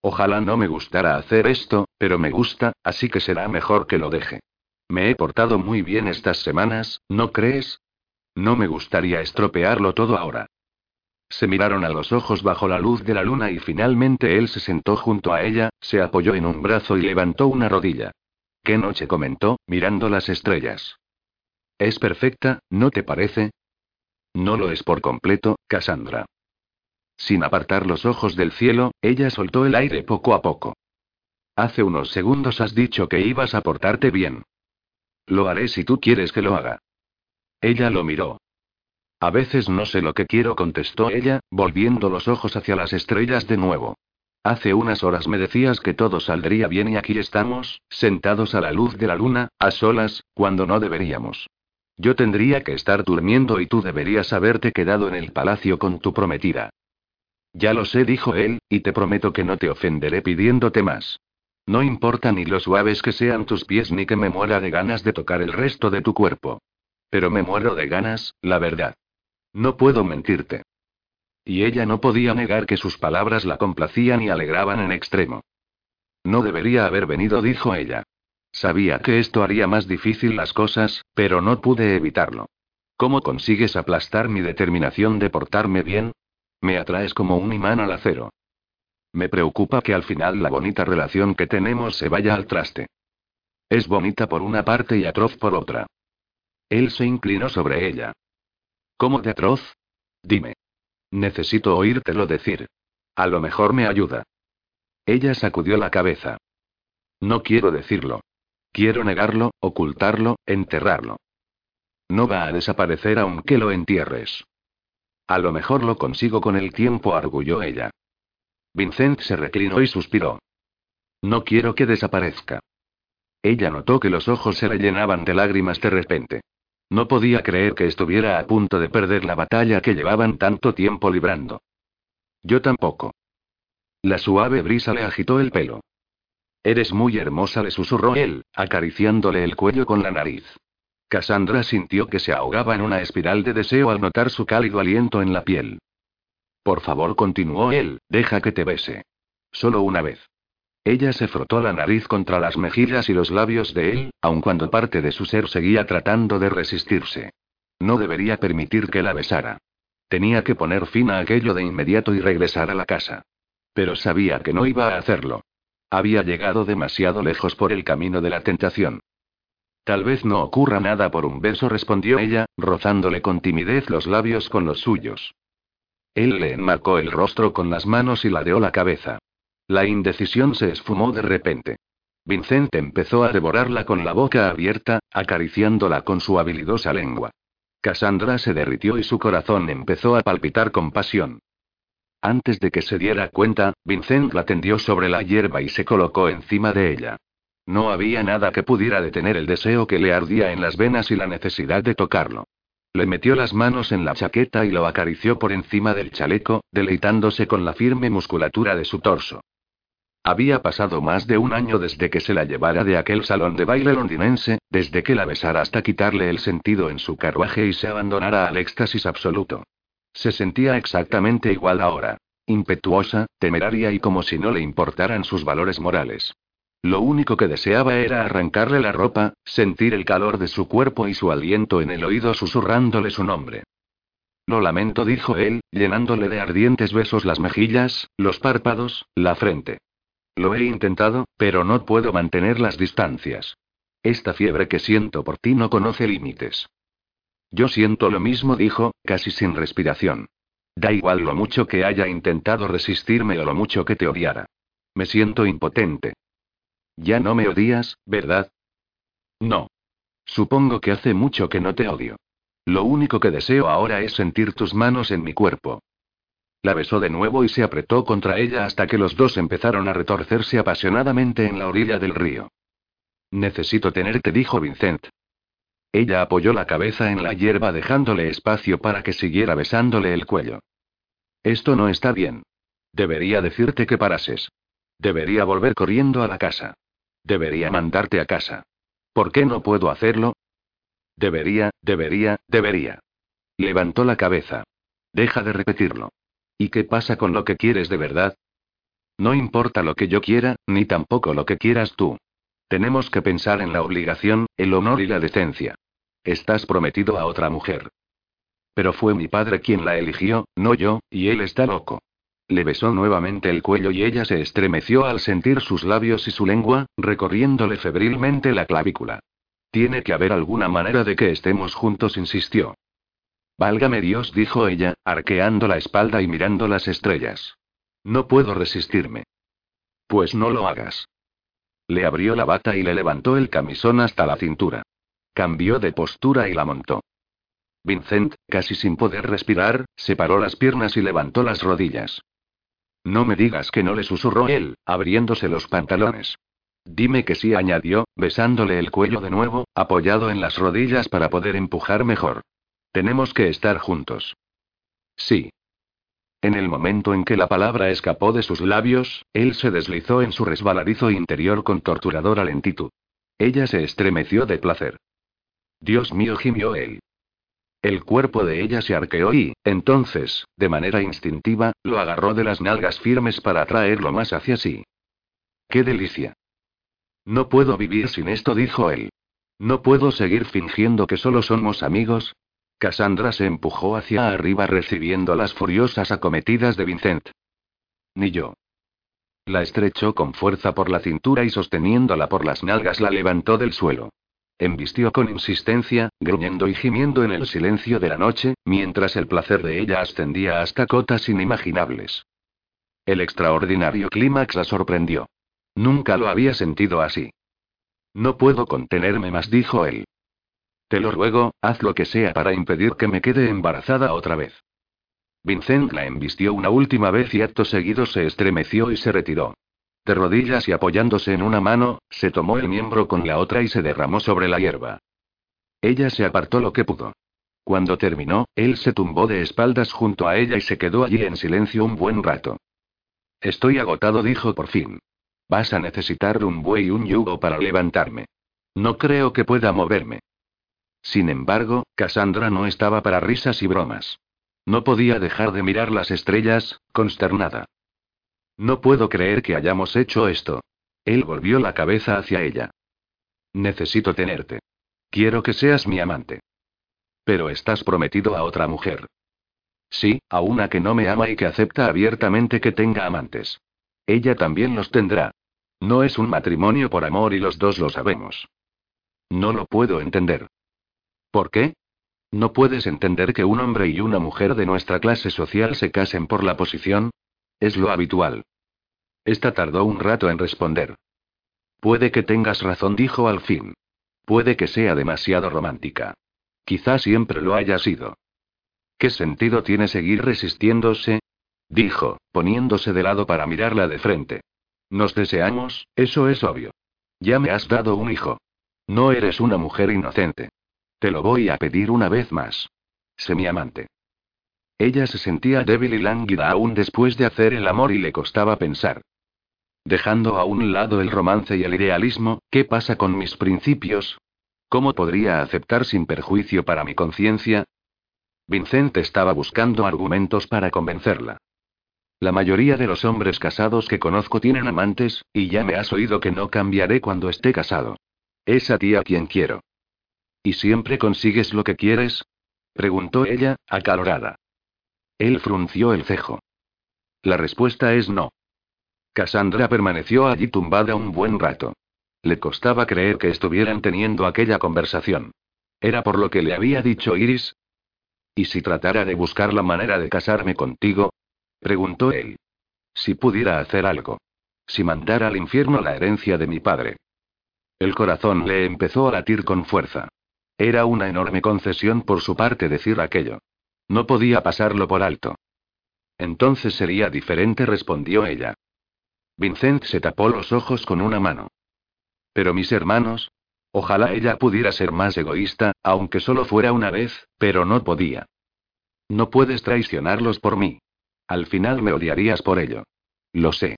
Ojalá no me gustara hacer esto, pero me gusta, así que será mejor que lo deje. Me he portado muy bien estas semanas, ¿no crees? No me gustaría estropearlo todo ahora. Se miraron a los ojos bajo la luz de la luna y finalmente él se sentó junto a ella, se apoyó en un brazo y levantó una rodilla. ¿Qué noche comentó, mirando las estrellas? Es perfecta, ¿no te parece? No lo es por completo, Cassandra. Sin apartar los ojos del cielo, ella soltó el aire poco a poco. Hace unos segundos has dicho que ibas a portarte bien. Lo haré si tú quieres que lo haga. Ella lo miró. A veces no sé lo que quiero, contestó ella, volviendo los ojos hacia las estrellas de nuevo. Hace unas horas me decías que todo saldría bien y aquí estamos, sentados a la luz de la luna, a solas, cuando no deberíamos. Yo tendría que estar durmiendo y tú deberías haberte quedado en el palacio con tu prometida. Ya lo sé, dijo él, y te prometo que no te ofenderé pidiéndote más. No importa ni lo suaves que sean tus pies ni que me muera de ganas de tocar el resto de tu cuerpo. Pero me muero de ganas, la verdad. No puedo mentirte. Y ella no podía negar que sus palabras la complacían y alegraban en extremo. No debería haber venido, dijo ella. Sabía que esto haría más difícil las cosas, pero no pude evitarlo. ¿Cómo consigues aplastar mi determinación de portarme bien? Me atraes como un imán al acero. Me preocupa que al final la bonita relación que tenemos se vaya al traste. Es bonita por una parte y atroz por otra. Él se inclinó sobre ella. ¿Cómo de atroz? Dime. Necesito oírtelo decir. A lo mejor me ayuda. Ella sacudió la cabeza. No quiero decirlo. Quiero negarlo, ocultarlo, enterrarlo. No va a desaparecer aunque lo entierres. A lo mejor lo consigo con el tiempo, arguyó ella. Vincent se reclinó y suspiró. No quiero que desaparezca. Ella notó que los ojos se le llenaban de lágrimas de repente. No podía creer que estuviera a punto de perder la batalla que llevaban tanto tiempo librando. Yo tampoco. La suave brisa le agitó el pelo. Eres muy hermosa, le susurró él, acariciándole el cuello con la nariz. Cassandra sintió que se ahogaba en una espiral de deseo al notar su cálido aliento en la piel. Por favor, continuó él, deja que te bese. Solo una vez. Ella se frotó la nariz contra las mejillas y los labios de él, aun cuando parte de su ser seguía tratando de resistirse. No debería permitir que la besara. Tenía que poner fin a aquello de inmediato y regresar a la casa. Pero sabía que no iba a hacerlo. Había llegado demasiado lejos por el camino de la tentación. Tal vez no ocurra nada por un beso, respondió ella, rozándole con timidez los labios con los suyos. Él le enmarcó el rostro con las manos y ladeó la cabeza. La indecisión se esfumó de repente. Vincent empezó a devorarla con la boca abierta, acariciándola con su habilidosa lengua. Cassandra se derritió y su corazón empezó a palpitar con pasión. Antes de que se diera cuenta, Vincent la tendió sobre la hierba y se colocó encima de ella. No había nada que pudiera detener el deseo que le ardía en las venas y la necesidad de tocarlo. Le metió las manos en la chaqueta y lo acarició por encima del chaleco, deleitándose con la firme musculatura de su torso. Había pasado más de un año desde que se la llevara de aquel salón de baile londinense, desde que la besara hasta quitarle el sentido en su carruaje y se abandonara al éxtasis absoluto. Se sentía exactamente igual ahora. Impetuosa, temeraria y como si no le importaran sus valores morales. Lo único que deseaba era arrancarle la ropa, sentir el calor de su cuerpo y su aliento en el oído susurrándole su nombre. Lo lamento, dijo él, llenándole de ardientes besos las mejillas, los párpados, la frente. Lo he intentado, pero no puedo mantener las distancias. Esta fiebre que siento por ti no conoce límites. Yo siento lo mismo, dijo, casi sin respiración. Da igual lo mucho que haya intentado resistirme o lo mucho que te odiara. Me siento impotente. Ya no me odias, ¿verdad? No. Supongo que hace mucho que no te odio. Lo único que deseo ahora es sentir tus manos en mi cuerpo. La besó de nuevo y se apretó contra ella hasta que los dos empezaron a retorcerse apasionadamente en la orilla del río. Necesito tenerte, dijo Vincent. Ella apoyó la cabeza en la hierba dejándole espacio para que siguiera besándole el cuello. Esto no está bien. Debería decirte que parases. Debería volver corriendo a la casa. Debería mandarte a casa. ¿Por qué no puedo hacerlo? Debería, debería, debería. Levantó la cabeza. Deja de repetirlo. ¿Y qué pasa con lo que quieres de verdad? No importa lo que yo quiera, ni tampoco lo que quieras tú. Tenemos que pensar en la obligación, el honor y la decencia. Estás prometido a otra mujer. Pero fue mi padre quien la eligió, no yo, y él está loco. Le besó nuevamente el cuello y ella se estremeció al sentir sus labios y su lengua, recorriéndole febrilmente la clavícula. Tiene que haber alguna manera de que estemos juntos, insistió. Válgame Dios, dijo ella, arqueando la espalda y mirando las estrellas. No puedo resistirme. Pues no lo hagas. Le abrió la bata y le levantó el camisón hasta la cintura. Cambió de postura y la montó. Vincent, casi sin poder respirar, separó las piernas y levantó las rodillas. No me digas que no le susurró él, abriéndose los pantalones. Dime que sí, añadió, besándole el cuello de nuevo, apoyado en las rodillas para poder empujar mejor. Tenemos que estar juntos. Sí. En el momento en que la palabra escapó de sus labios, él se deslizó en su resbaladizo interior con torturadora lentitud. Ella se estremeció de placer. Dios mío, gimió él. El cuerpo de ella se arqueó y, entonces, de manera instintiva, lo agarró de las nalgas firmes para atraerlo más hacia sí. ¡Qué delicia! No puedo vivir sin esto, dijo él. No puedo seguir fingiendo que solo somos amigos. Cassandra se empujó hacia arriba recibiendo las furiosas acometidas de Vincent. Ni yo. La estrechó con fuerza por la cintura y sosteniéndola por las nalgas la levantó del suelo. Embistió con insistencia, gruñendo y gimiendo en el silencio de la noche, mientras el placer de ella ascendía hasta cotas inimaginables. El extraordinario clímax la sorprendió. Nunca lo había sentido así. No puedo contenerme más, dijo él. Te lo ruego, haz lo que sea para impedir que me quede embarazada otra vez. Vincent la embistió una última vez y acto seguido se estremeció y se retiró. De rodillas y apoyándose en una mano, se tomó el miembro con la otra y se derramó sobre la hierba. Ella se apartó lo que pudo. Cuando terminó, él se tumbó de espaldas junto a ella y se quedó allí en silencio un buen rato. Estoy agotado, dijo por fin. Vas a necesitar un buey y un yugo para levantarme. No creo que pueda moverme. Sin embargo, Cassandra no estaba para risas y bromas. No podía dejar de mirar las estrellas, consternada. No puedo creer que hayamos hecho esto. Él volvió la cabeza hacia ella. Necesito tenerte. Quiero que seas mi amante. Pero estás prometido a otra mujer. Sí, a una que no me ama y que acepta abiertamente que tenga amantes. Ella también los tendrá. No es un matrimonio por amor y los dos lo sabemos. No lo puedo entender. ¿Por qué? ¿No puedes entender que un hombre y una mujer de nuestra clase social se casen por la posición? Es lo habitual. Esta tardó un rato en responder. Puede que tengas razón, dijo al fin. Puede que sea demasiado romántica. Quizá siempre lo haya sido. ¿Qué sentido tiene seguir resistiéndose? dijo, poniéndose de lado para mirarla de frente. Nos deseamos, eso es obvio. Ya me has dado un hijo. No eres una mujer inocente. Te lo voy a pedir una vez más. Sé mi amante. Ella se sentía débil y lánguida aún después de hacer el amor y le costaba pensar. Dejando a un lado el romance y el idealismo, ¿qué pasa con mis principios? ¿Cómo podría aceptar sin perjuicio para mi conciencia? Vincent estaba buscando argumentos para convencerla. La mayoría de los hombres casados que conozco tienen amantes, y ya me has oído que no cambiaré cuando esté casado. Es a ti a quien quiero. ¿Y siempre consigues lo que quieres? preguntó ella, acalorada. Él frunció el cejo. La respuesta es no. Cassandra permaneció allí tumbada un buen rato. Le costaba creer que estuvieran teniendo aquella conversación. ¿Era por lo que le había dicho Iris? ¿Y si tratara de buscar la manera de casarme contigo? preguntó él. Si pudiera hacer algo. Si mandara al infierno la herencia de mi padre. El corazón le empezó a latir con fuerza. Era una enorme concesión por su parte decir aquello. No podía pasarlo por alto. Entonces sería diferente, respondió ella. Vincent se tapó los ojos con una mano. Pero mis hermanos. Ojalá ella pudiera ser más egoísta, aunque solo fuera una vez, pero no podía. No puedes traicionarlos por mí. Al final me odiarías por ello. Lo sé.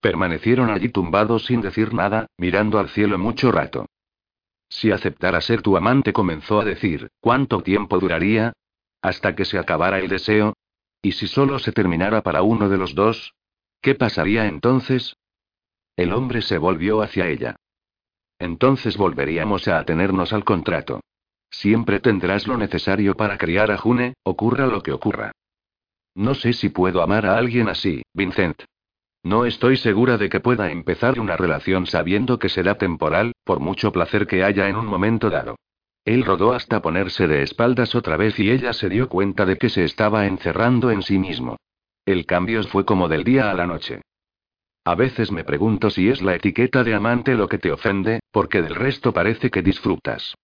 Permanecieron allí tumbados sin decir nada, mirando al cielo mucho rato. Si aceptara ser tu amante, comenzó a decir, ¿cuánto tiempo duraría? ¿Hasta que se acabara el deseo? ¿Y si solo se terminara para uno de los dos? ¿Qué pasaría entonces? El hombre se volvió hacia ella. Entonces volveríamos a atenernos al contrato. Siempre tendrás lo necesario para criar a June, ocurra lo que ocurra. No sé si puedo amar a alguien así, Vincent. No estoy segura de que pueda empezar una relación sabiendo que será temporal, por mucho placer que haya en un momento dado. Él rodó hasta ponerse de espaldas otra vez y ella se dio cuenta de que se estaba encerrando en sí mismo. El cambio fue como del día a la noche. A veces me pregunto si es la etiqueta de amante lo que te ofende, porque del resto parece que disfrutas.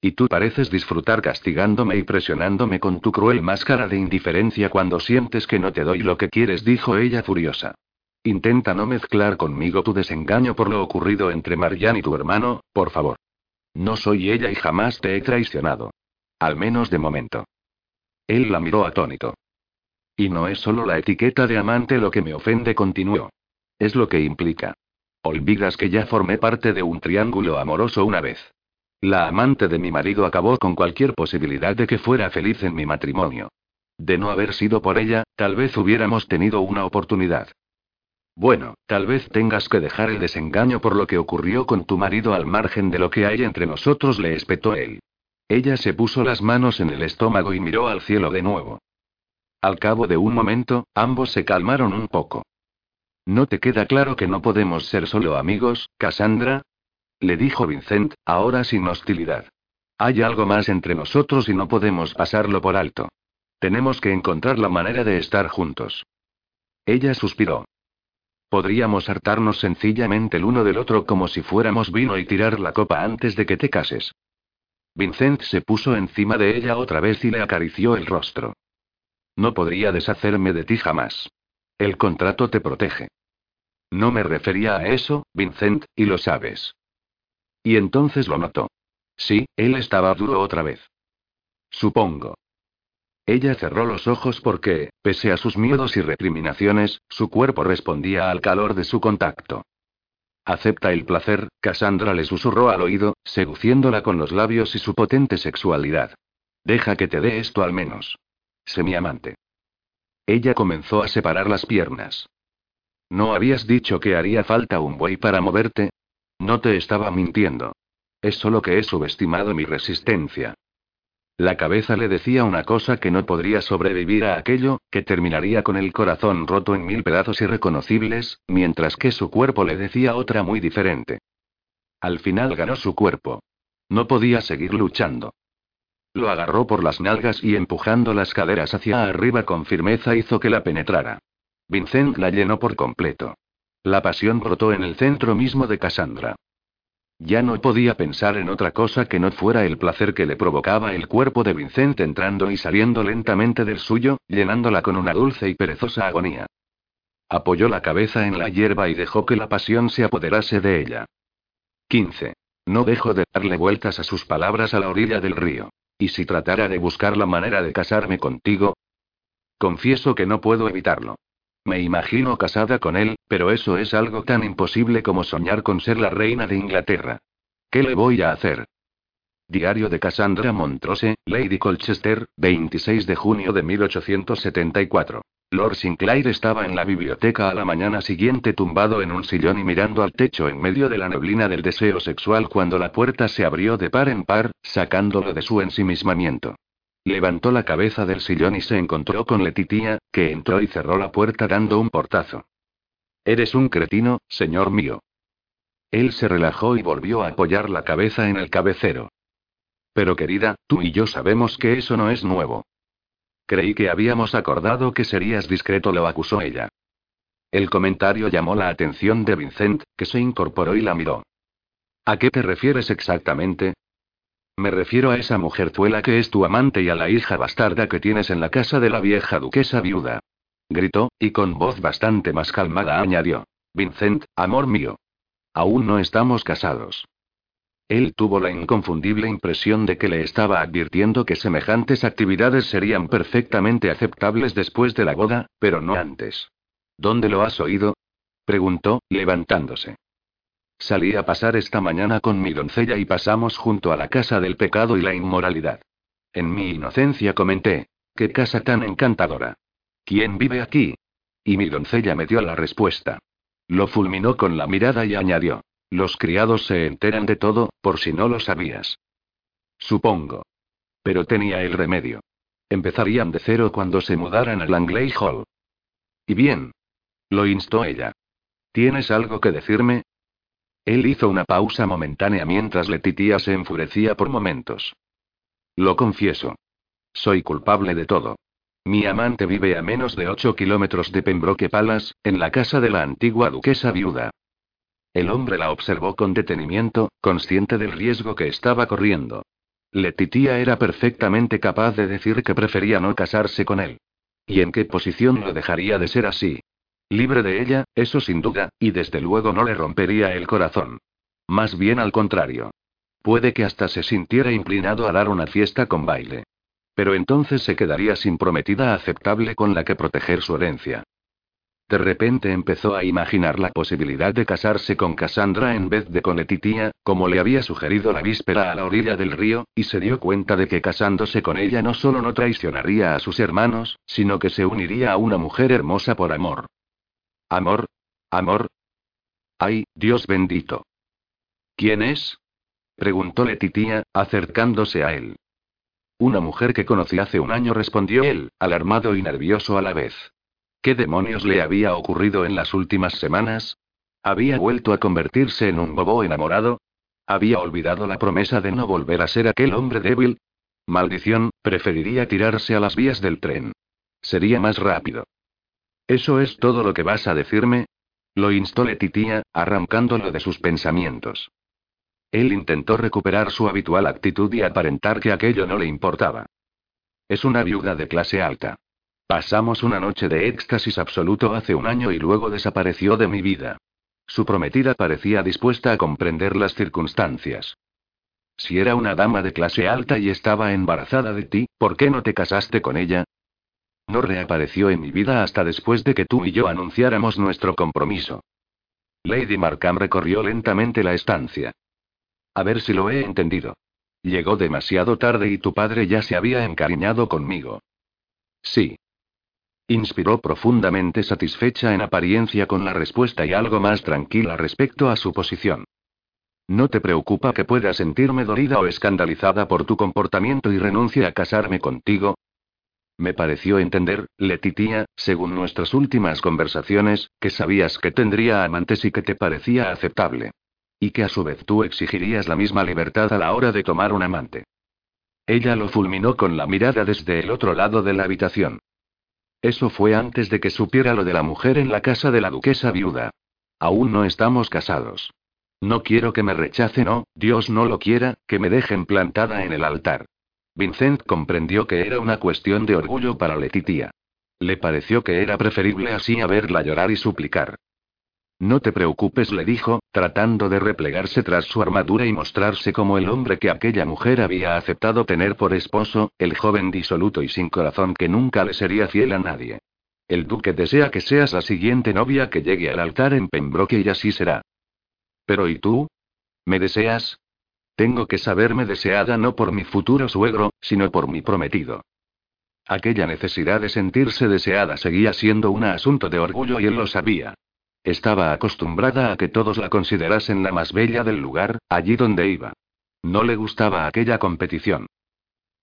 Y tú pareces disfrutar castigándome y presionándome con tu cruel máscara de indiferencia cuando sientes que no te doy lo que quieres, dijo ella furiosa. Intenta no mezclar conmigo tu desengaño por lo ocurrido entre Marianne y tu hermano, por favor. No soy ella y jamás te he traicionado. Al menos de momento. Él la miró atónito. Y no es solo la etiqueta de amante lo que me ofende, continuó. Es lo que implica. Olvidas que ya formé parte de un triángulo amoroso una vez. La amante de mi marido acabó con cualquier posibilidad de que fuera feliz en mi matrimonio. De no haber sido por ella, tal vez hubiéramos tenido una oportunidad. Bueno, tal vez tengas que dejar el desengaño por lo que ocurrió con tu marido al margen de lo que hay entre nosotros, le espetó él. Ella se puso las manos en el estómago y miró al cielo de nuevo. Al cabo de un momento, ambos se calmaron un poco. ¿No te queda claro que no podemos ser solo amigos, Cassandra? Le dijo Vincent, ahora sin hostilidad. Hay algo más entre nosotros y no podemos pasarlo por alto. Tenemos que encontrar la manera de estar juntos. Ella suspiró. Podríamos hartarnos sencillamente el uno del otro como si fuéramos vino y tirar la copa antes de que te cases. Vincent se puso encima de ella otra vez y le acarició el rostro. No podría deshacerme de ti jamás. El contrato te protege. No me refería a eso, Vincent, y lo sabes. Y entonces lo notó. Sí, él estaba duro otra vez. Supongo. Ella cerró los ojos porque, pese a sus miedos y recriminaciones, su cuerpo respondía al calor de su contacto. Acepta el placer, Cassandra le susurró al oído, seduciéndola con los labios y su potente sexualidad. Deja que te dé esto al menos. Sé mi amante. Ella comenzó a separar las piernas. ¿No habías dicho que haría falta un buey para moverte? No te estaba mintiendo. Es solo que he subestimado mi resistencia. La cabeza le decía una cosa que no podría sobrevivir a aquello, que terminaría con el corazón roto en mil pedazos irreconocibles, mientras que su cuerpo le decía otra muy diferente. Al final ganó su cuerpo. No podía seguir luchando. Lo agarró por las nalgas y empujando las caderas hacia arriba con firmeza hizo que la penetrara. Vincent la llenó por completo. La pasión brotó en el centro mismo de Cassandra. Ya no podía pensar en otra cosa que no fuera el placer que le provocaba el cuerpo de Vincent entrando y saliendo lentamente del suyo, llenándola con una dulce y perezosa agonía. Apoyó la cabeza en la hierba y dejó que la pasión se apoderase de ella. 15. No dejo de darle vueltas a sus palabras a la orilla del río. ¿Y si tratara de buscar la manera de casarme contigo? Confieso que no puedo evitarlo. Me imagino casada con él, pero eso es algo tan imposible como soñar con ser la reina de Inglaterra. ¿Qué le voy a hacer? Diario de Cassandra Montrose, Lady Colchester, 26 de junio de 1874. Lord Sinclair estaba en la biblioteca a la mañana siguiente tumbado en un sillón y mirando al techo en medio de la neblina del deseo sexual cuando la puerta se abrió de par en par, sacándolo de su ensimismamiento. Levantó la cabeza del sillón y se encontró con Letitia, que entró y cerró la puerta dando un portazo. Eres un cretino, señor mío. Él se relajó y volvió a apoyar la cabeza en el cabecero. Pero querida, tú y yo sabemos que eso no es nuevo. Creí que habíamos acordado que serías discreto, lo acusó ella. El comentario llamó la atención de Vincent, que se incorporó y la miró. ¿A qué te refieres exactamente? Me refiero a esa mujerzuela que es tu amante y a la hija bastarda que tienes en la casa de la vieja duquesa viuda. Gritó, y con voz bastante más calmada añadió. Vincent, amor mío. Aún no estamos casados. Él tuvo la inconfundible impresión de que le estaba advirtiendo que semejantes actividades serían perfectamente aceptables después de la boda, pero no antes. ¿Dónde lo has oído? preguntó, levantándose. Salí a pasar esta mañana con mi doncella y pasamos junto a la casa del pecado y la inmoralidad. En mi inocencia comenté, qué casa tan encantadora. ¿Quién vive aquí? Y mi doncella me dio la respuesta. Lo fulminó con la mirada y añadió, los criados se enteran de todo, por si no lo sabías. Supongo. Pero tenía el remedio. Empezarían de cero cuando se mudaran a Langley Hall. Y bien. Lo instó ella. ¿Tienes algo que decirme? Él hizo una pausa momentánea mientras Letitia se enfurecía por momentos. Lo confieso. Soy culpable de todo. Mi amante vive a menos de 8 kilómetros de Pembroke Palace, en la casa de la antigua duquesa viuda. El hombre la observó con detenimiento, consciente del riesgo que estaba corriendo. Letitia era perfectamente capaz de decir que prefería no casarse con él. ¿Y en qué posición lo dejaría de ser así? Libre de ella, eso sin duda, y desde luego no le rompería el corazón. Más bien al contrario. Puede que hasta se sintiera inclinado a dar una fiesta con baile. Pero entonces se quedaría sin prometida aceptable con la que proteger su herencia. De repente empezó a imaginar la posibilidad de casarse con Cassandra en vez de con Letitia, como le había sugerido la víspera a la orilla del río, y se dio cuenta de que casándose con ella no solo no traicionaría a sus hermanos, sino que se uniría a una mujer hermosa por amor. Amor. Amor. Ay, Dios bendito. ¿Quién es? preguntó Letitia, acercándose a él. Una mujer que conocí hace un año, respondió él, alarmado y nervioso a la vez. ¿Qué demonios le había ocurrido en las últimas semanas? ¿Había vuelto a convertirse en un bobo enamorado? ¿Había olvidado la promesa de no volver a ser aquel hombre débil? Maldición, preferiría tirarse a las vías del tren. Sería más rápido. ¿Eso es todo lo que vas a decirme? Lo instó Letitia, arrancándolo de sus pensamientos. Él intentó recuperar su habitual actitud y aparentar que aquello no le importaba. Es una viuda de clase alta. Pasamos una noche de éxtasis absoluto hace un año y luego desapareció de mi vida. Su prometida parecía dispuesta a comprender las circunstancias. Si era una dama de clase alta y estaba embarazada de ti, ¿por qué no te casaste con ella? No reapareció en mi vida hasta después de que tú y yo anunciáramos nuestro compromiso. Lady Markham recorrió lentamente la estancia. A ver si lo he entendido. Llegó demasiado tarde y tu padre ya se había encariñado conmigo. Sí. Inspiró profundamente satisfecha en apariencia con la respuesta y algo más tranquila respecto a su posición. ¿No te preocupa que pueda sentirme dolida o escandalizada por tu comportamiento y renuncie a casarme contigo? Me pareció entender, Letitia, según nuestras últimas conversaciones, que sabías que tendría amantes y que te parecía aceptable. Y que a su vez tú exigirías la misma libertad a la hora de tomar un amante. Ella lo fulminó con la mirada desde el otro lado de la habitación. Eso fue antes de que supiera lo de la mujer en la casa de la duquesa viuda. Aún no estamos casados. No quiero que me rechacen o, Dios no lo quiera, que me dejen plantada en el altar. Vincent comprendió que era una cuestión de orgullo para Letitia. Le pareció que era preferible así a verla llorar y suplicar. No te preocupes, le dijo, tratando de replegarse tras su armadura y mostrarse como el hombre que aquella mujer había aceptado tener por esposo, el joven disoluto y sin corazón que nunca le sería fiel a nadie. El duque desea que seas la siguiente novia que llegue al altar en Pembroke y así será. Pero ¿y tú? ¿Me deseas? Tengo que saberme deseada no por mi futuro suegro, sino por mi prometido. Aquella necesidad de sentirse deseada seguía siendo un asunto de orgullo y él lo sabía. Estaba acostumbrada a que todos la considerasen la más bella del lugar, allí donde iba. No le gustaba aquella competición.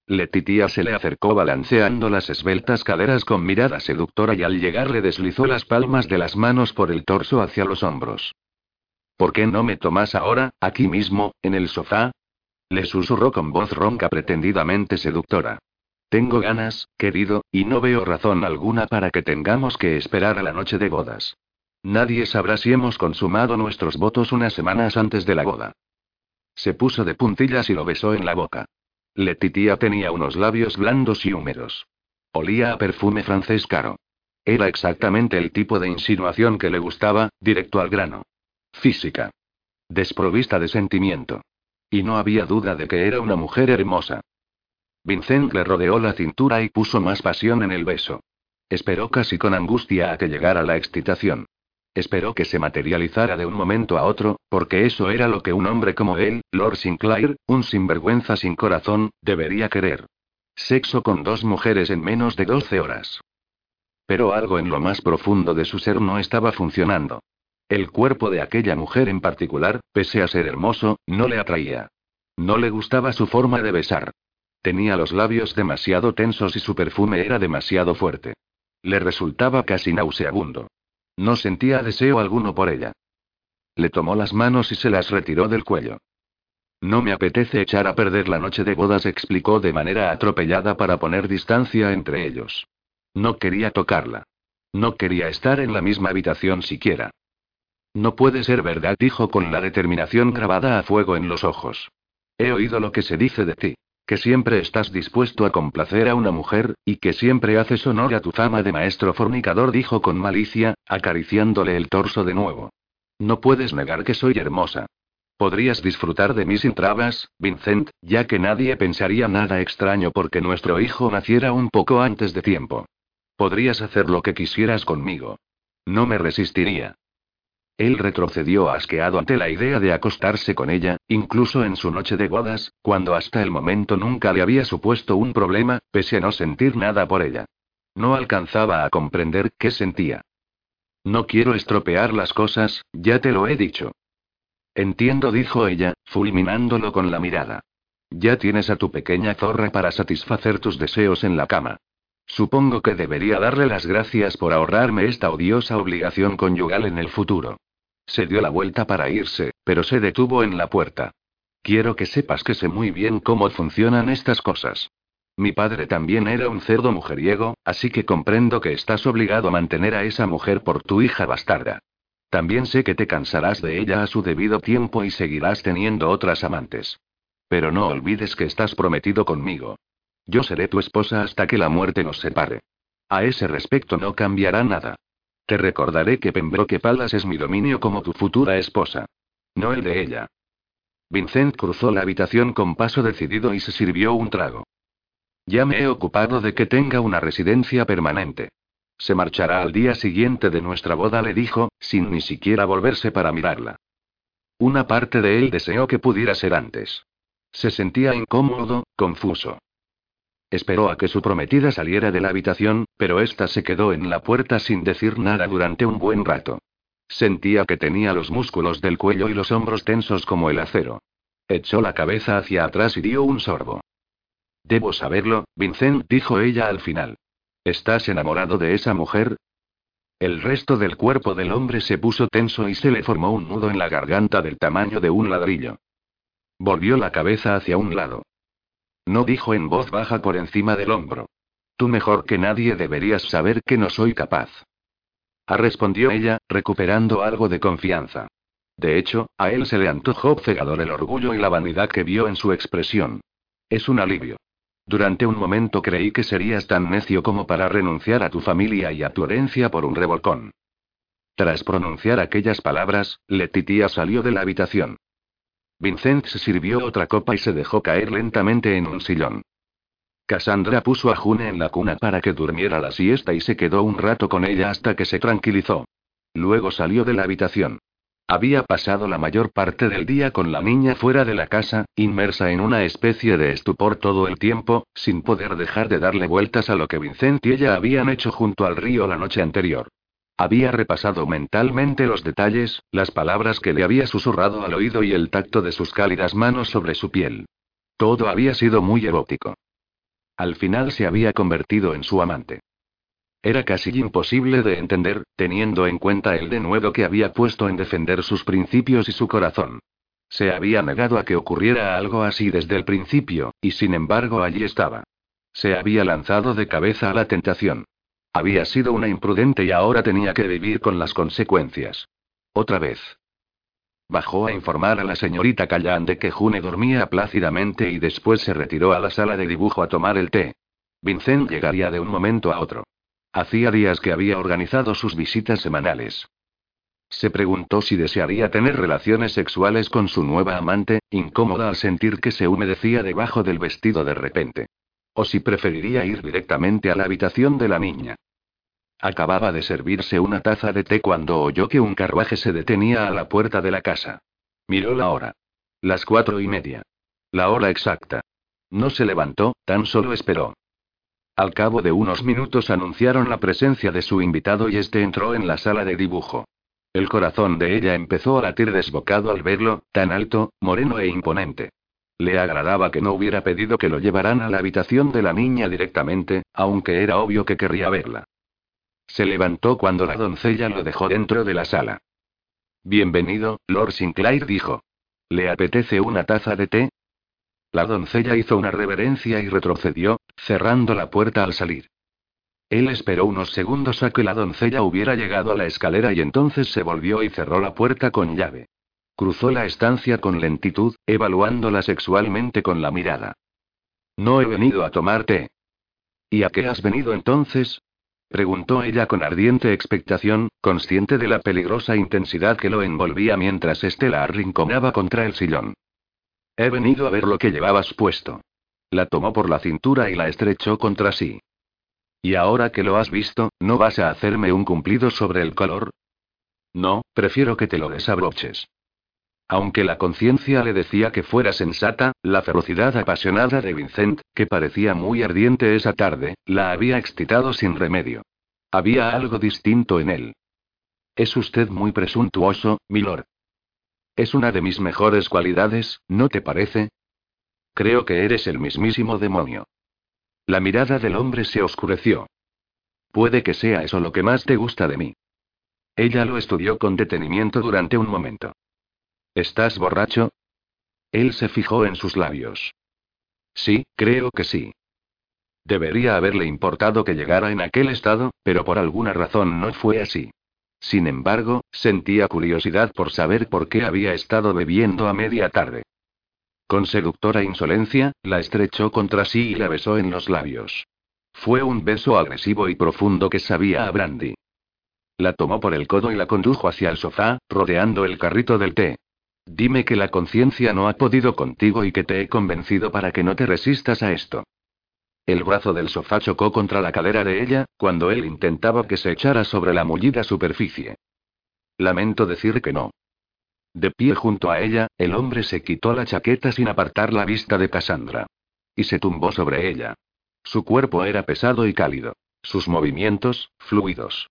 Letitia se le acercó balanceando las esbeltas caderas con mirada seductora y al llegar le deslizó las palmas de las manos por el torso hacia los hombros. ¿Por qué no me tomas ahora, aquí mismo, en el sofá? Le susurró con voz ronca pretendidamente seductora. Tengo ganas, querido, y no veo razón alguna para que tengamos que esperar a la noche de bodas. Nadie sabrá si hemos consumado nuestros votos unas semanas antes de la boda. Se puso de puntillas y lo besó en la boca. Letitia tenía unos labios blandos y húmedos. Olía a perfume francés caro. Era exactamente el tipo de insinuación que le gustaba, directo al grano. Física. Desprovista de sentimiento. Y no había duda de que era una mujer hermosa. Vincent le rodeó la cintura y puso más pasión en el beso. Esperó casi con angustia a que llegara la excitación. Esperó que se materializara de un momento a otro, porque eso era lo que un hombre como él, Lord Sinclair, un sinvergüenza sin corazón, debería querer. Sexo con dos mujeres en menos de 12 horas. Pero algo en lo más profundo de su ser no estaba funcionando. El cuerpo de aquella mujer en particular, pese a ser hermoso, no le atraía. No le gustaba su forma de besar. Tenía los labios demasiado tensos y su perfume era demasiado fuerte. Le resultaba casi nauseabundo. No sentía deseo alguno por ella. Le tomó las manos y se las retiró del cuello. No me apetece echar a perder la noche de bodas, explicó de manera atropellada para poner distancia entre ellos. No quería tocarla. No quería estar en la misma habitación siquiera. No puede ser verdad, dijo con la determinación grabada a fuego en los ojos. He oído lo que se dice de ti, que siempre estás dispuesto a complacer a una mujer, y que siempre haces honor a tu fama de maestro fornicador, dijo con malicia, acariciándole el torso de nuevo. No puedes negar que soy hermosa. Podrías disfrutar de mí sin trabas, Vincent, ya que nadie pensaría nada extraño porque nuestro hijo naciera un poco antes de tiempo. Podrías hacer lo que quisieras conmigo. No me resistiría. Él retrocedió asqueado ante la idea de acostarse con ella, incluso en su noche de bodas, cuando hasta el momento nunca le había supuesto un problema, pese a no sentir nada por ella. No alcanzaba a comprender qué sentía. No quiero estropear las cosas, ya te lo he dicho. Entiendo, dijo ella, fulminándolo con la mirada. Ya tienes a tu pequeña zorra para satisfacer tus deseos en la cama. Supongo que debería darle las gracias por ahorrarme esta odiosa obligación conyugal en el futuro. Se dio la vuelta para irse, pero se detuvo en la puerta. Quiero que sepas que sé muy bien cómo funcionan estas cosas. Mi padre también era un cerdo mujeriego, así que comprendo que estás obligado a mantener a esa mujer por tu hija bastarda. También sé que te cansarás de ella a su debido tiempo y seguirás teniendo otras amantes. Pero no olvides que estás prometido conmigo. Yo seré tu esposa hasta que la muerte nos separe. A ese respecto no cambiará nada. Te recordaré que Pembroke Palace es mi dominio como tu futura esposa. No el de ella. Vincent cruzó la habitación con paso decidido y se sirvió un trago. Ya me he ocupado de que tenga una residencia permanente. Se marchará al día siguiente de nuestra boda, le dijo, sin ni siquiera volverse para mirarla. Una parte de él deseó que pudiera ser antes. Se sentía incómodo, confuso. Esperó a que su prometida saliera de la habitación, pero ésta se quedó en la puerta sin decir nada durante un buen rato. Sentía que tenía los músculos del cuello y los hombros tensos como el acero. Echó la cabeza hacia atrás y dio un sorbo. Debo saberlo, Vincent, dijo ella al final. ¿Estás enamorado de esa mujer? El resto del cuerpo del hombre se puso tenso y se le formó un nudo en la garganta del tamaño de un ladrillo. Volvió la cabeza hacia un lado. No dijo en voz baja por encima del hombro. Tú mejor que nadie deberías saber que no soy capaz. Ah, respondió ella, recuperando algo de confianza. De hecho, a él se le antojó cegador el orgullo y la vanidad que vio en su expresión. Es un alivio. Durante un momento creí que serías tan necio como para renunciar a tu familia y a tu herencia por un revolcón. Tras pronunciar aquellas palabras, Letitia salió de la habitación. Vincent se sirvió otra copa y se dejó caer lentamente en un sillón. Cassandra puso a June en la cuna para que durmiera la siesta y se quedó un rato con ella hasta que se tranquilizó. Luego salió de la habitación. Había pasado la mayor parte del día con la niña fuera de la casa, inmersa en una especie de estupor todo el tiempo, sin poder dejar de darle vueltas a lo que Vincent y ella habían hecho junto al río la noche anterior. Había repasado mentalmente los detalles, las palabras que le había susurrado al oído y el tacto de sus cálidas manos sobre su piel. Todo había sido muy erótico. Al final se había convertido en su amante. Era casi imposible de entender, teniendo en cuenta el denuedo que había puesto en defender sus principios y su corazón. Se había negado a que ocurriera algo así desde el principio, y sin embargo allí estaba. Se había lanzado de cabeza a la tentación. Había sido una imprudente y ahora tenía que vivir con las consecuencias. Otra vez. Bajó a informar a la señorita Callan de que June dormía plácidamente y después se retiró a la sala de dibujo a tomar el té. Vincent llegaría de un momento a otro. Hacía días que había organizado sus visitas semanales. Se preguntó si desearía tener relaciones sexuales con su nueva amante, incómoda al sentir que se humedecía debajo del vestido de repente. O si preferiría ir directamente a la habitación de la niña. Acababa de servirse una taza de té cuando oyó que un carruaje se detenía a la puerta de la casa. Miró la hora. Las cuatro y media. La hora exacta. No se levantó, tan solo esperó. Al cabo de unos minutos anunciaron la presencia de su invitado y este entró en la sala de dibujo. El corazón de ella empezó a latir desbocado al verlo, tan alto, moreno e imponente. Le agradaba que no hubiera pedido que lo llevaran a la habitación de la niña directamente, aunque era obvio que querría verla. Se levantó cuando la doncella lo dejó dentro de la sala. Bienvenido, Lord Sinclair dijo. ¿Le apetece una taza de té? La doncella hizo una reverencia y retrocedió, cerrando la puerta al salir. Él esperó unos segundos a que la doncella hubiera llegado a la escalera y entonces se volvió y cerró la puerta con llave. Cruzó la estancia con lentitud, evaluándola sexualmente con la mirada. No he venido a tomar té. ¿Y a qué has venido entonces? Preguntó ella con ardiente expectación, consciente de la peligrosa intensidad que lo envolvía mientras Estela arrinconaba contra el sillón. He venido a ver lo que llevabas puesto. La tomó por la cintura y la estrechó contra sí. Y ahora que lo has visto, ¿no vas a hacerme un cumplido sobre el color? No, prefiero que te lo desabroches. Aunque la conciencia le decía que fuera sensata, la ferocidad apasionada de Vincent, que parecía muy ardiente esa tarde, la había excitado sin remedio. Había algo distinto en él. Es usted muy presuntuoso, milord. Es una de mis mejores cualidades, ¿no te parece? Creo que eres el mismísimo demonio. La mirada del hombre se oscureció. Puede que sea eso lo que más te gusta de mí. Ella lo estudió con detenimiento durante un momento. ¿Estás borracho? Él se fijó en sus labios. Sí, creo que sí. Debería haberle importado que llegara en aquel estado, pero por alguna razón no fue así. Sin embargo, sentía curiosidad por saber por qué había estado bebiendo a media tarde. Con seductora insolencia, la estrechó contra sí y la besó en los labios. Fue un beso agresivo y profundo que sabía a brandy. La tomó por el codo y la condujo hacia el sofá, rodeando el carrito del té. Dime que la conciencia no ha podido contigo y que te he convencido para que no te resistas a esto. El brazo del sofá chocó contra la cadera de ella, cuando él intentaba que se echara sobre la mullida superficie. Lamento decir que no. De pie junto a ella, el hombre se quitó la chaqueta sin apartar la vista de Cassandra. Y se tumbó sobre ella. Su cuerpo era pesado y cálido. Sus movimientos, fluidos.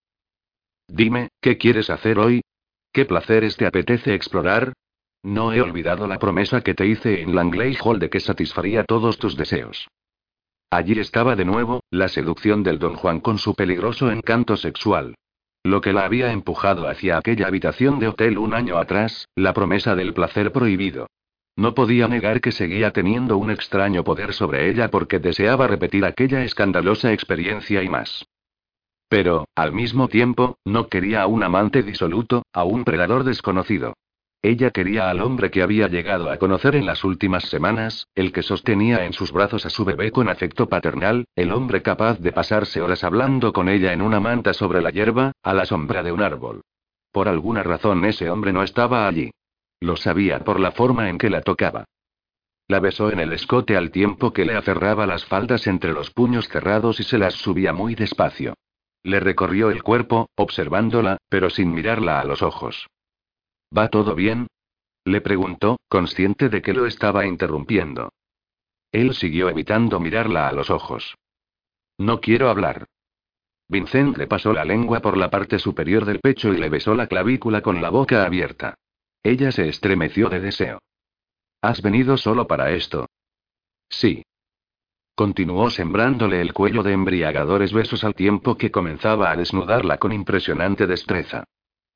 Dime, ¿qué quieres hacer hoy? ¿Qué placeres te apetece explorar? No he olvidado la promesa que te hice en Langley Hall de que satisfaría todos tus deseos. Allí estaba de nuevo, la seducción del don Juan con su peligroso encanto sexual. Lo que la había empujado hacia aquella habitación de hotel un año atrás, la promesa del placer prohibido. No podía negar que seguía teniendo un extraño poder sobre ella porque deseaba repetir aquella escandalosa experiencia y más. Pero, al mismo tiempo, no quería a un amante disoluto, a un predador desconocido. Ella quería al hombre que había llegado a conocer en las últimas semanas, el que sostenía en sus brazos a su bebé con afecto paternal, el hombre capaz de pasarse horas hablando con ella en una manta sobre la hierba, a la sombra de un árbol. Por alguna razón ese hombre no estaba allí. Lo sabía por la forma en que la tocaba. La besó en el escote al tiempo que le aferraba las faldas entre los puños cerrados y se las subía muy despacio. Le recorrió el cuerpo, observándola, pero sin mirarla a los ojos. ¿Va todo bien? Le preguntó, consciente de que lo estaba interrumpiendo. Él siguió evitando mirarla a los ojos. No quiero hablar. Vincent le pasó la lengua por la parte superior del pecho y le besó la clavícula con la boca abierta. Ella se estremeció de deseo. ¿Has venido solo para esto? Sí. Continuó sembrándole el cuello de embriagadores besos al tiempo que comenzaba a desnudarla con impresionante destreza.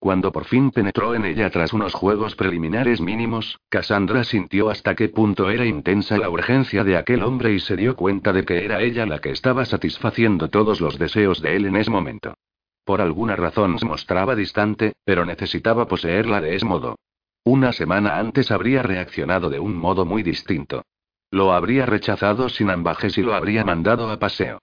Cuando por fin penetró en ella tras unos juegos preliminares mínimos, Cassandra sintió hasta qué punto era intensa la urgencia de aquel hombre y se dio cuenta de que era ella la que estaba satisfaciendo todos los deseos de él en ese momento. Por alguna razón se mostraba distante, pero necesitaba poseerla de ese modo. Una semana antes habría reaccionado de un modo muy distinto. Lo habría rechazado sin ambajes y lo habría mandado a paseo.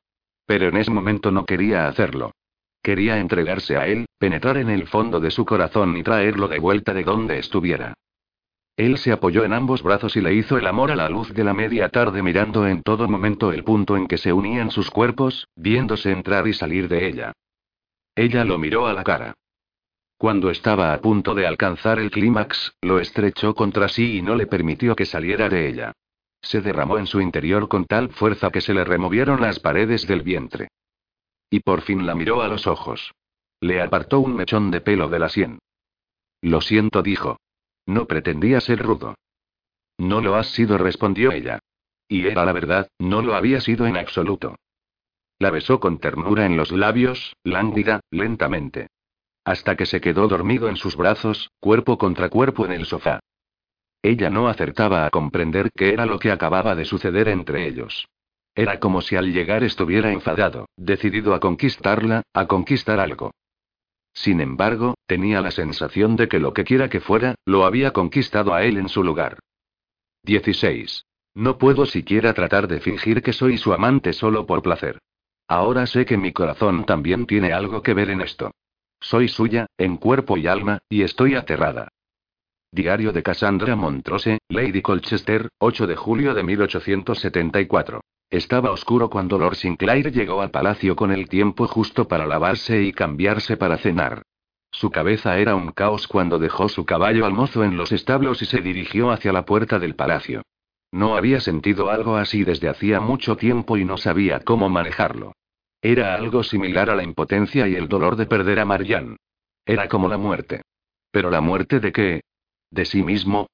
Pero en ese momento no quería hacerlo. Quería entregarse a él, penetrar en el fondo de su corazón y traerlo de vuelta de donde estuviera. Él se apoyó en ambos brazos y le hizo el amor a la luz de la media tarde mirando en todo momento el punto en que se unían sus cuerpos, viéndose entrar y salir de ella. Ella lo miró a la cara. Cuando estaba a punto de alcanzar el clímax, lo estrechó contra sí y no le permitió que saliera de ella. Se derramó en su interior con tal fuerza que se le removieron las paredes del vientre. Y por fin la miró a los ojos. Le apartó un mechón de pelo de la sien. Lo siento, dijo. No pretendía ser rudo. No lo has sido, respondió ella. Y era la verdad, no lo había sido en absoluto. La besó con ternura en los labios, lánguida, lentamente hasta que se quedó dormido en sus brazos, cuerpo contra cuerpo en el sofá. Ella no acertaba a comprender qué era lo que acababa de suceder entre ellos. Era como si al llegar estuviera enfadado, decidido a conquistarla, a conquistar algo. Sin embargo, tenía la sensación de que lo que quiera que fuera, lo había conquistado a él en su lugar. 16. No puedo siquiera tratar de fingir que soy su amante solo por placer. Ahora sé que mi corazón también tiene algo que ver en esto. Soy suya, en cuerpo y alma, y estoy aterrada. Diario de Cassandra Montrose, Lady Colchester, 8 de julio de 1874. Estaba oscuro cuando Lord Sinclair llegó al palacio con el tiempo justo para lavarse y cambiarse para cenar. Su cabeza era un caos cuando dejó su caballo al mozo en los establos y se dirigió hacia la puerta del palacio. No había sentido algo así desde hacía mucho tiempo y no sabía cómo manejarlo. Era algo similar a la impotencia y el dolor de perder a Marianne. Era como la muerte. ¿Pero la muerte de qué? ¿De sí mismo?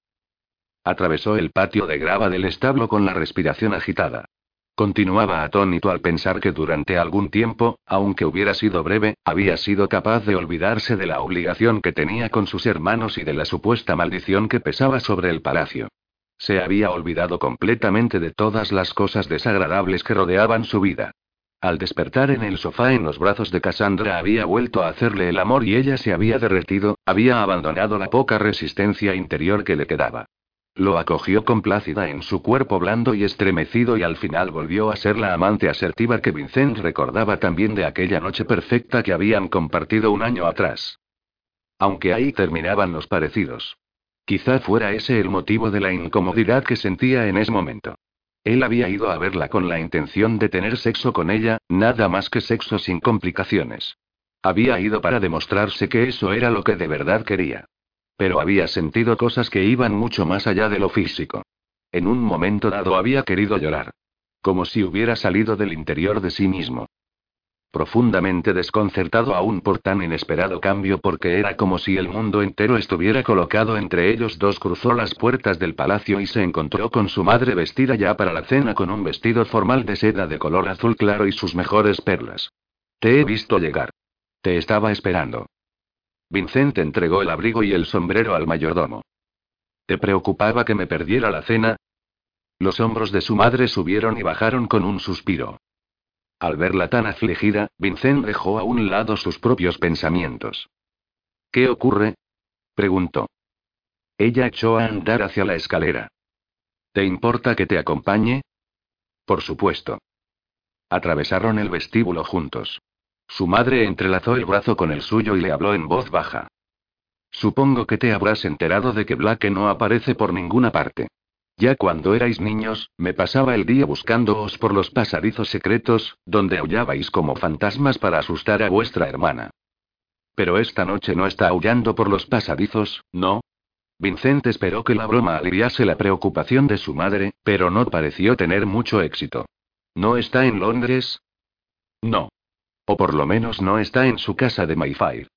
Atravesó el patio de grava del establo con la respiración agitada. Continuaba atónito al pensar que durante algún tiempo, aunque hubiera sido breve, había sido capaz de olvidarse de la obligación que tenía con sus hermanos y de la supuesta maldición que pesaba sobre el palacio. Se había olvidado completamente de todas las cosas desagradables que rodeaban su vida. Al despertar en el sofá en los brazos de Cassandra había vuelto a hacerle el amor y ella se había derretido, había abandonado la poca resistencia interior que le quedaba. Lo acogió complácida en su cuerpo blando y estremecido y al final volvió a ser la amante asertiva que Vincent recordaba también de aquella noche perfecta que habían compartido un año atrás. Aunque ahí terminaban los parecidos. Quizá fuera ese el motivo de la incomodidad que sentía en ese momento. Él había ido a verla con la intención de tener sexo con ella, nada más que sexo sin complicaciones. Había ido para demostrarse que eso era lo que de verdad quería. Pero había sentido cosas que iban mucho más allá de lo físico. En un momento dado había querido llorar. Como si hubiera salido del interior de sí mismo. Profundamente desconcertado aún por tan inesperado cambio porque era como si el mundo entero estuviera colocado entre ellos dos cruzó las puertas del palacio y se encontró con su madre vestida ya para la cena con un vestido formal de seda de color azul claro y sus mejores perlas. Te he visto llegar. Te estaba esperando. Vincent entregó el abrigo y el sombrero al mayordomo. ¿Te preocupaba que me perdiera la cena? Los hombros de su madre subieron y bajaron con un suspiro. Al verla tan afligida, Vincent dejó a un lado sus propios pensamientos. ¿Qué ocurre? preguntó. Ella echó a andar hacia la escalera. ¿Te importa que te acompañe? Por supuesto. Atravesaron el vestíbulo juntos. Su madre entrelazó el brazo con el suyo y le habló en voz baja. Supongo que te habrás enterado de que Blake no aparece por ninguna parte. Ya cuando erais niños, me pasaba el día buscándoos por los pasadizos secretos, donde aullabais como fantasmas para asustar a vuestra hermana. Pero esta noche no está aullando por los pasadizos, ¿no? Vincent esperó que la broma aliviase la preocupación de su madre, pero no pareció tener mucho éxito. ¿No está en Londres? No. O por lo menos no está en su casa de Mayfair.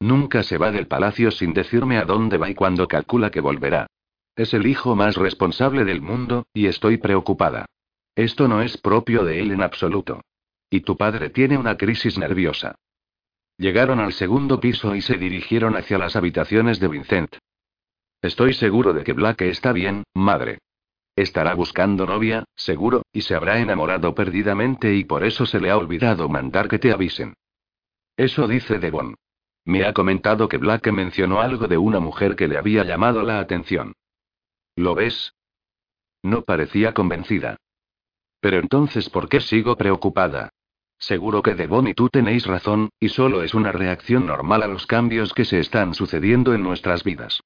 Nunca se va del palacio sin decirme a dónde va y cuándo calcula que volverá. Es el hijo más responsable del mundo, y estoy preocupada. Esto no es propio de él en absoluto. Y tu padre tiene una crisis nerviosa. Llegaron al segundo piso y se dirigieron hacia las habitaciones de Vincent. Estoy seguro de que Black está bien, madre. Estará buscando novia, seguro, y se habrá enamorado perdidamente y por eso se le ha olvidado mandar que te avisen. Eso dice Devon. Me ha comentado que Black mencionó algo de una mujer que le había llamado la atención. ¿Lo ves? No parecía convencida. Pero entonces, ¿por qué sigo preocupada? Seguro que Devon y tú tenéis razón, y solo es una reacción normal a los cambios que se están sucediendo en nuestras vidas.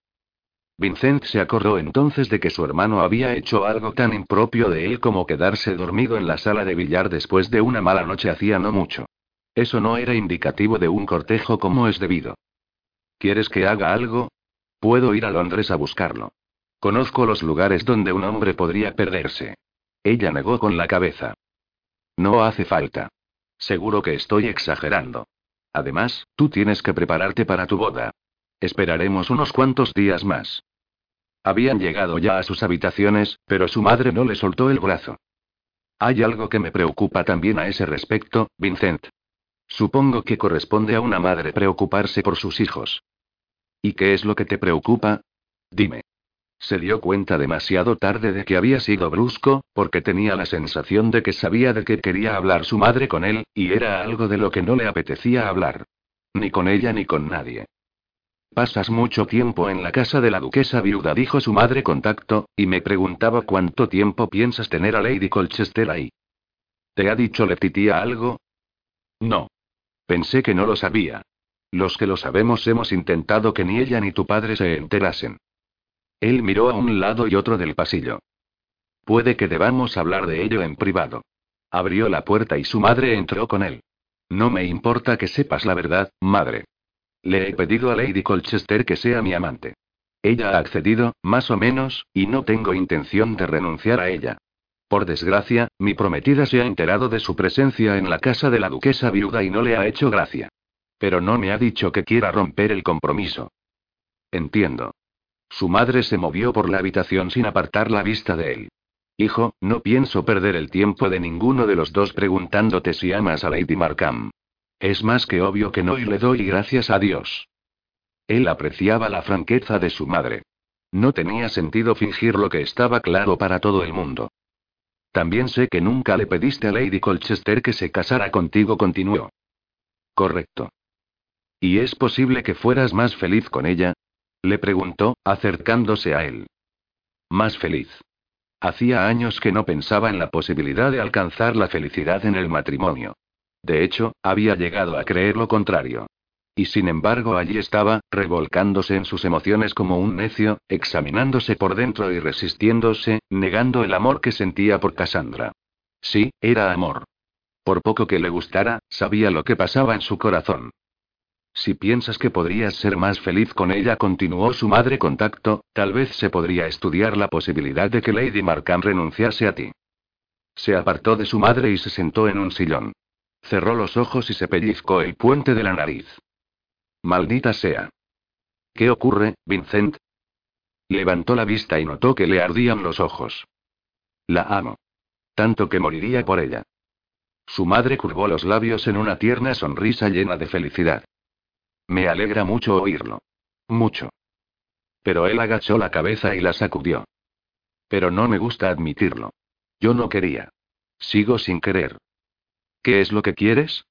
Vincent se acordó entonces de que su hermano había hecho algo tan impropio de él como quedarse dormido en la sala de billar después de una mala noche hacía no mucho. Eso no era indicativo de un cortejo como es debido. ¿Quieres que haga algo? Puedo ir a Londres a buscarlo. Conozco los lugares donde un hombre podría perderse. Ella negó con la cabeza. No hace falta. Seguro que estoy exagerando. Además, tú tienes que prepararte para tu boda. Esperaremos unos cuantos días más. Habían llegado ya a sus habitaciones, pero su madre no le soltó el brazo. Hay algo que me preocupa también a ese respecto, Vincent. Supongo que corresponde a una madre preocuparse por sus hijos. ¿Y qué es lo que te preocupa? Dime. Se dio cuenta demasiado tarde de que había sido brusco, porque tenía la sensación de que sabía de qué quería hablar su madre con él, y era algo de lo que no le apetecía hablar. Ni con ella ni con nadie. Pasas mucho tiempo en la casa de la duquesa viuda, dijo su madre con tacto, y me preguntaba cuánto tiempo piensas tener a Lady Colchester ahí. ¿Te ha dicho Letitia algo? No. Pensé que no lo sabía. Los que lo sabemos hemos intentado que ni ella ni tu padre se enterasen. Él miró a un lado y otro del pasillo. Puede que debamos hablar de ello en privado. Abrió la puerta y su madre entró con él. No me importa que sepas la verdad, madre. Le he pedido a Lady Colchester que sea mi amante. Ella ha accedido, más o menos, y no tengo intención de renunciar a ella. Por desgracia, mi prometida se ha enterado de su presencia en la casa de la duquesa viuda y no le ha hecho gracia. Pero no me ha dicho que quiera romper el compromiso. Entiendo. Su madre se movió por la habitación sin apartar la vista de él. Hijo, no pienso perder el tiempo de ninguno de los dos preguntándote si amas a Lady Markham. Es más que obvio que no y le doy gracias a Dios. Él apreciaba la franqueza de su madre. No tenía sentido fingir lo que estaba claro para todo el mundo. También sé que nunca le pediste a Lady Colchester que se casara contigo, continuó. Correcto. ¿Y es posible que fueras más feliz con ella? Le preguntó, acercándose a él. Más feliz. Hacía años que no pensaba en la posibilidad de alcanzar la felicidad en el matrimonio. De hecho, había llegado a creer lo contrario. Y sin embargo allí estaba, revolcándose en sus emociones como un necio, examinándose por dentro y resistiéndose, negando el amor que sentía por Cassandra. Sí, era amor. Por poco que le gustara, sabía lo que pasaba en su corazón. Si piensas que podrías ser más feliz con ella, continuó su madre contacto, tal vez se podría estudiar la posibilidad de que Lady Markham renunciase a ti. Se apartó de su madre y se sentó en un sillón. Cerró los ojos y se pellizcó el puente de la nariz. Maldita sea. ¿Qué ocurre, Vincent? Levantó la vista y notó que le ardían los ojos. La amo. Tanto que moriría por ella. Su madre curvó los labios en una tierna sonrisa llena de felicidad. Me alegra mucho oírlo. Mucho. Pero él agachó la cabeza y la sacudió. Pero no me gusta admitirlo. Yo no quería. Sigo sin querer. ¿Qué es lo que quieres?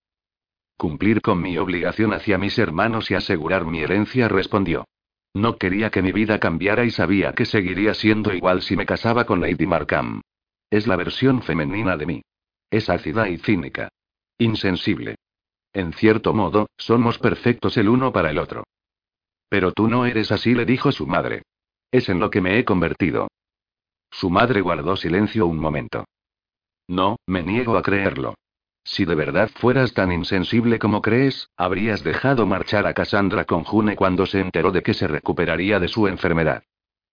Cumplir con mi obligación hacia mis hermanos y asegurar mi herencia, respondió. No quería que mi vida cambiara y sabía que seguiría siendo igual si me casaba con Lady Markham. Es la versión femenina de mí. Es ácida y cínica. Insensible. En cierto modo, somos perfectos el uno para el otro. Pero tú no eres así, le dijo su madre. Es en lo que me he convertido. Su madre guardó silencio un momento. No, me niego a creerlo. Si de verdad fueras tan insensible como crees, habrías dejado marchar a Cassandra con June cuando se enteró de que se recuperaría de su enfermedad.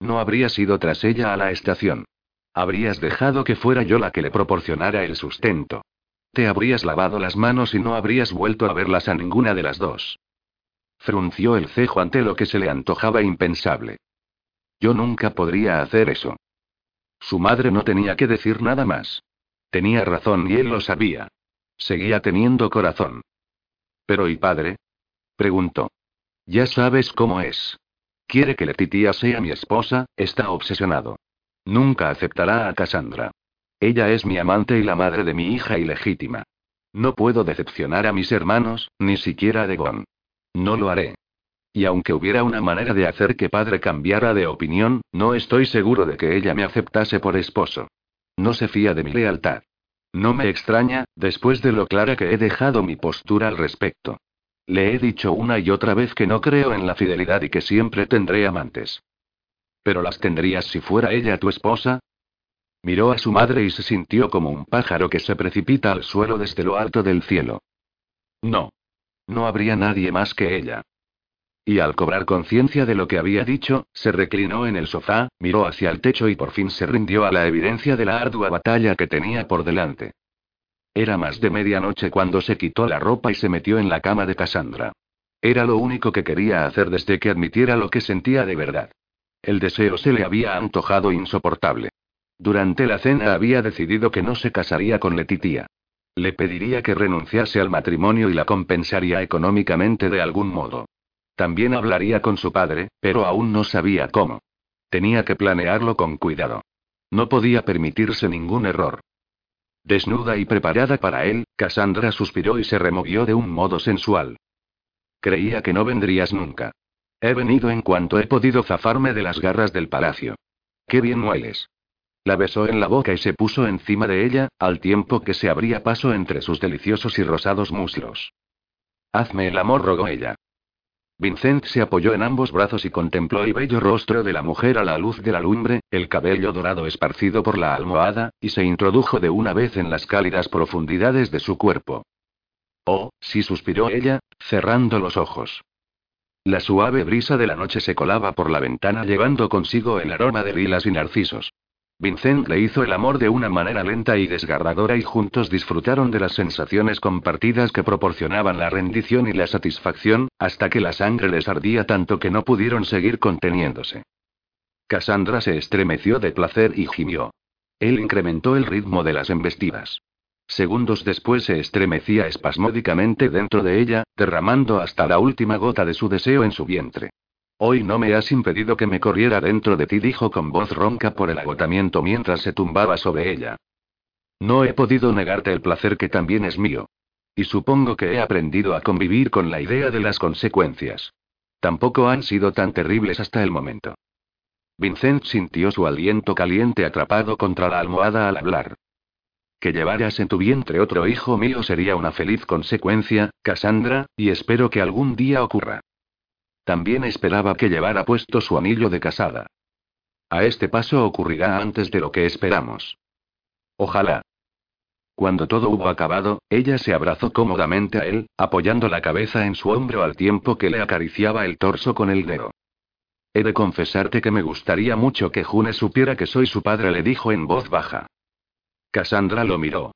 No habrías ido tras ella a la estación. Habrías dejado que fuera yo la que le proporcionara el sustento. Te habrías lavado las manos y no habrías vuelto a verlas a ninguna de las dos. Frunció el cejo ante lo que se le antojaba impensable. Yo nunca podría hacer eso. Su madre no tenía que decir nada más. Tenía razón y él lo sabía. Seguía teniendo corazón. ¿Pero y padre? preguntó. Ya sabes cómo es. Quiere que Letitia sea mi esposa, está obsesionado. Nunca aceptará a Cassandra. Ella es mi amante y la madre de mi hija ilegítima. No puedo decepcionar a mis hermanos, ni siquiera a Degon. No lo haré. Y aunque hubiera una manera de hacer que padre cambiara de opinión, no estoy seguro de que ella me aceptase por esposo. No se fía de mi lealtad. No me extraña, después de lo clara que he dejado mi postura al respecto. Le he dicho una y otra vez que no creo en la fidelidad y que siempre tendré amantes. ¿Pero las tendrías si fuera ella tu esposa? Miró a su madre y se sintió como un pájaro que se precipita al suelo desde lo alto del cielo. No. No habría nadie más que ella. Y al cobrar conciencia de lo que había dicho, se reclinó en el sofá, miró hacia el techo y por fin se rindió a la evidencia de la ardua batalla que tenía por delante. Era más de medianoche cuando se quitó la ropa y se metió en la cama de Cassandra. Era lo único que quería hacer desde que admitiera lo que sentía de verdad. El deseo se le había antojado insoportable. Durante la cena había decidido que no se casaría con Letitia. Le pediría que renunciase al matrimonio y la compensaría económicamente de algún modo. También hablaría con su padre, pero aún no sabía cómo. Tenía que planearlo con cuidado. No podía permitirse ningún error. Desnuda y preparada para él, Cassandra suspiró y se removió de un modo sensual. Creía que no vendrías nunca. He venido en cuanto he podido zafarme de las garras del palacio. Qué bien hueles. La besó en la boca y se puso encima de ella, al tiempo que se abría paso entre sus deliciosos y rosados muslos. Hazme el amor, rogó ella. Vincent se apoyó en ambos brazos y contempló el bello rostro de la mujer a la luz de la lumbre, el cabello dorado esparcido por la almohada, y se introdujo de una vez en las cálidas profundidades de su cuerpo. Oh, sí suspiró ella, cerrando los ojos. La suave brisa de la noche se colaba por la ventana llevando consigo el aroma de lilas y narcisos. Vincent le hizo el amor de una manera lenta y desgarradora y juntos disfrutaron de las sensaciones compartidas que proporcionaban la rendición y la satisfacción, hasta que la sangre les ardía tanto que no pudieron seguir conteniéndose. Cassandra se estremeció de placer y gimió. Él incrementó el ritmo de las embestidas. Segundos después se estremecía espasmódicamente dentro de ella, derramando hasta la última gota de su deseo en su vientre. Hoy no me has impedido que me corriera dentro de ti, dijo con voz ronca por el agotamiento mientras se tumbaba sobre ella. No he podido negarte el placer que también es mío. Y supongo que he aprendido a convivir con la idea de las consecuencias. Tampoco han sido tan terribles hasta el momento. Vincent sintió su aliento caliente atrapado contra la almohada al hablar. Que llevaras en tu vientre otro hijo mío sería una feliz consecuencia, Cassandra, y espero que algún día ocurra. También esperaba que llevara puesto su anillo de casada. A este paso ocurrirá antes de lo que esperamos. Ojalá. Cuando todo hubo acabado, ella se abrazó cómodamente a él, apoyando la cabeza en su hombro al tiempo que le acariciaba el torso con el dedo. He de confesarte que me gustaría mucho que June supiera que soy su padre, le dijo en voz baja. Cassandra lo miró.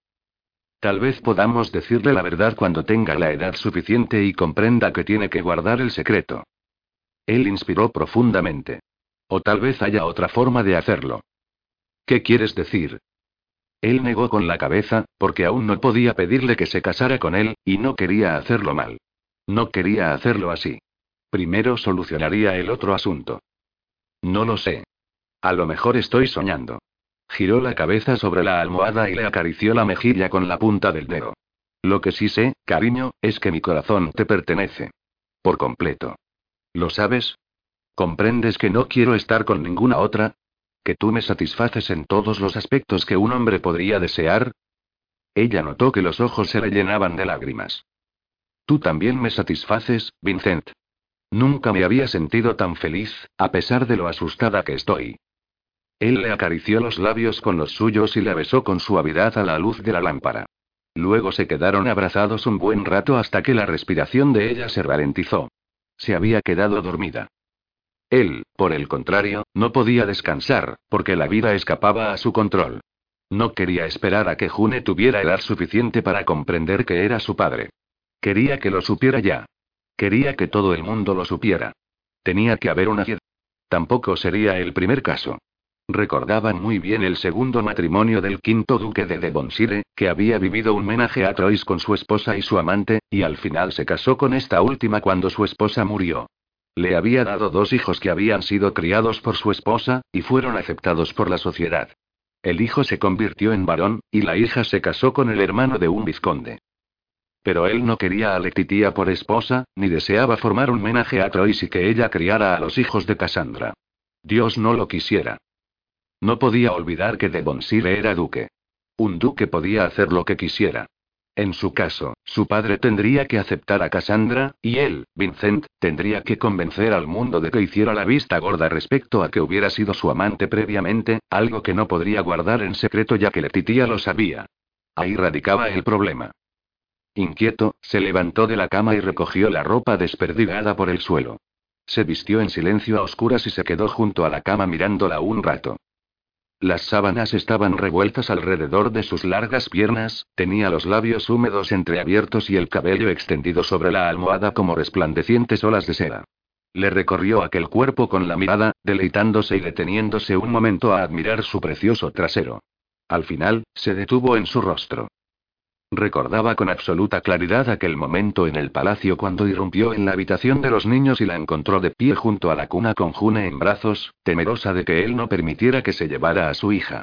Tal vez podamos decirle la verdad cuando tenga la edad suficiente y comprenda que tiene que guardar el secreto. Él inspiró profundamente. O tal vez haya otra forma de hacerlo. ¿Qué quieres decir? Él negó con la cabeza, porque aún no podía pedirle que se casara con él, y no quería hacerlo mal. No quería hacerlo así. Primero solucionaría el otro asunto. No lo sé. A lo mejor estoy soñando. Giró la cabeza sobre la almohada y le acarició la mejilla con la punta del dedo. Lo que sí sé, cariño, es que mi corazón te pertenece. Por completo. ¿Lo sabes? ¿Comprendes que no quiero estar con ninguna otra? ¿Que tú me satisfaces en todos los aspectos que un hombre podría desear? Ella notó que los ojos se le llenaban de lágrimas. Tú también me satisfaces, Vincent. Nunca me había sentido tan feliz, a pesar de lo asustada que estoy. Él le acarició los labios con los suyos y la besó con suavidad a la luz de la lámpara. Luego se quedaron abrazados un buen rato hasta que la respiración de ella se ralentizó. Se había quedado dormida. Él, por el contrario, no podía descansar, porque la vida escapaba a su control. No quería esperar a que June tuviera edad suficiente para comprender que era su padre. Quería que lo supiera ya. Quería que todo el mundo lo supiera. Tenía que haber una Tampoco sería el primer caso. Recordaban muy bien el segundo matrimonio del quinto duque de Devonshire, que había vivido un menaje a Troyes con su esposa y su amante, y al final se casó con esta última cuando su esposa murió. Le había dado dos hijos que habían sido criados por su esposa, y fueron aceptados por la sociedad. El hijo se convirtió en varón, y la hija se casó con el hermano de un vizconde. Pero él no quería a Letitia por esposa, ni deseaba formar un menaje a Troyes y que ella criara a los hijos de Cassandra. Dios no lo quisiera. No podía olvidar que Devonshire era duque. Un duque podía hacer lo que quisiera. En su caso, su padre tendría que aceptar a Cassandra, y él, Vincent, tendría que convencer al mundo de que hiciera la vista gorda respecto a que hubiera sido su amante previamente, algo que no podría guardar en secreto ya que Letitia lo sabía. Ahí radicaba el problema. Inquieto, se levantó de la cama y recogió la ropa desperdigada por el suelo. Se vistió en silencio a oscuras y se quedó junto a la cama mirándola un rato. Las sábanas estaban revueltas alrededor de sus largas piernas, tenía los labios húmedos entreabiertos y el cabello extendido sobre la almohada como resplandecientes olas de seda. Le recorrió aquel cuerpo con la mirada, deleitándose y deteniéndose un momento a admirar su precioso trasero. Al final, se detuvo en su rostro. Recordaba con absoluta claridad aquel momento en el palacio cuando irrumpió en la habitación de los niños y la encontró de pie junto a la cuna con June en brazos, temerosa de que él no permitiera que se llevara a su hija.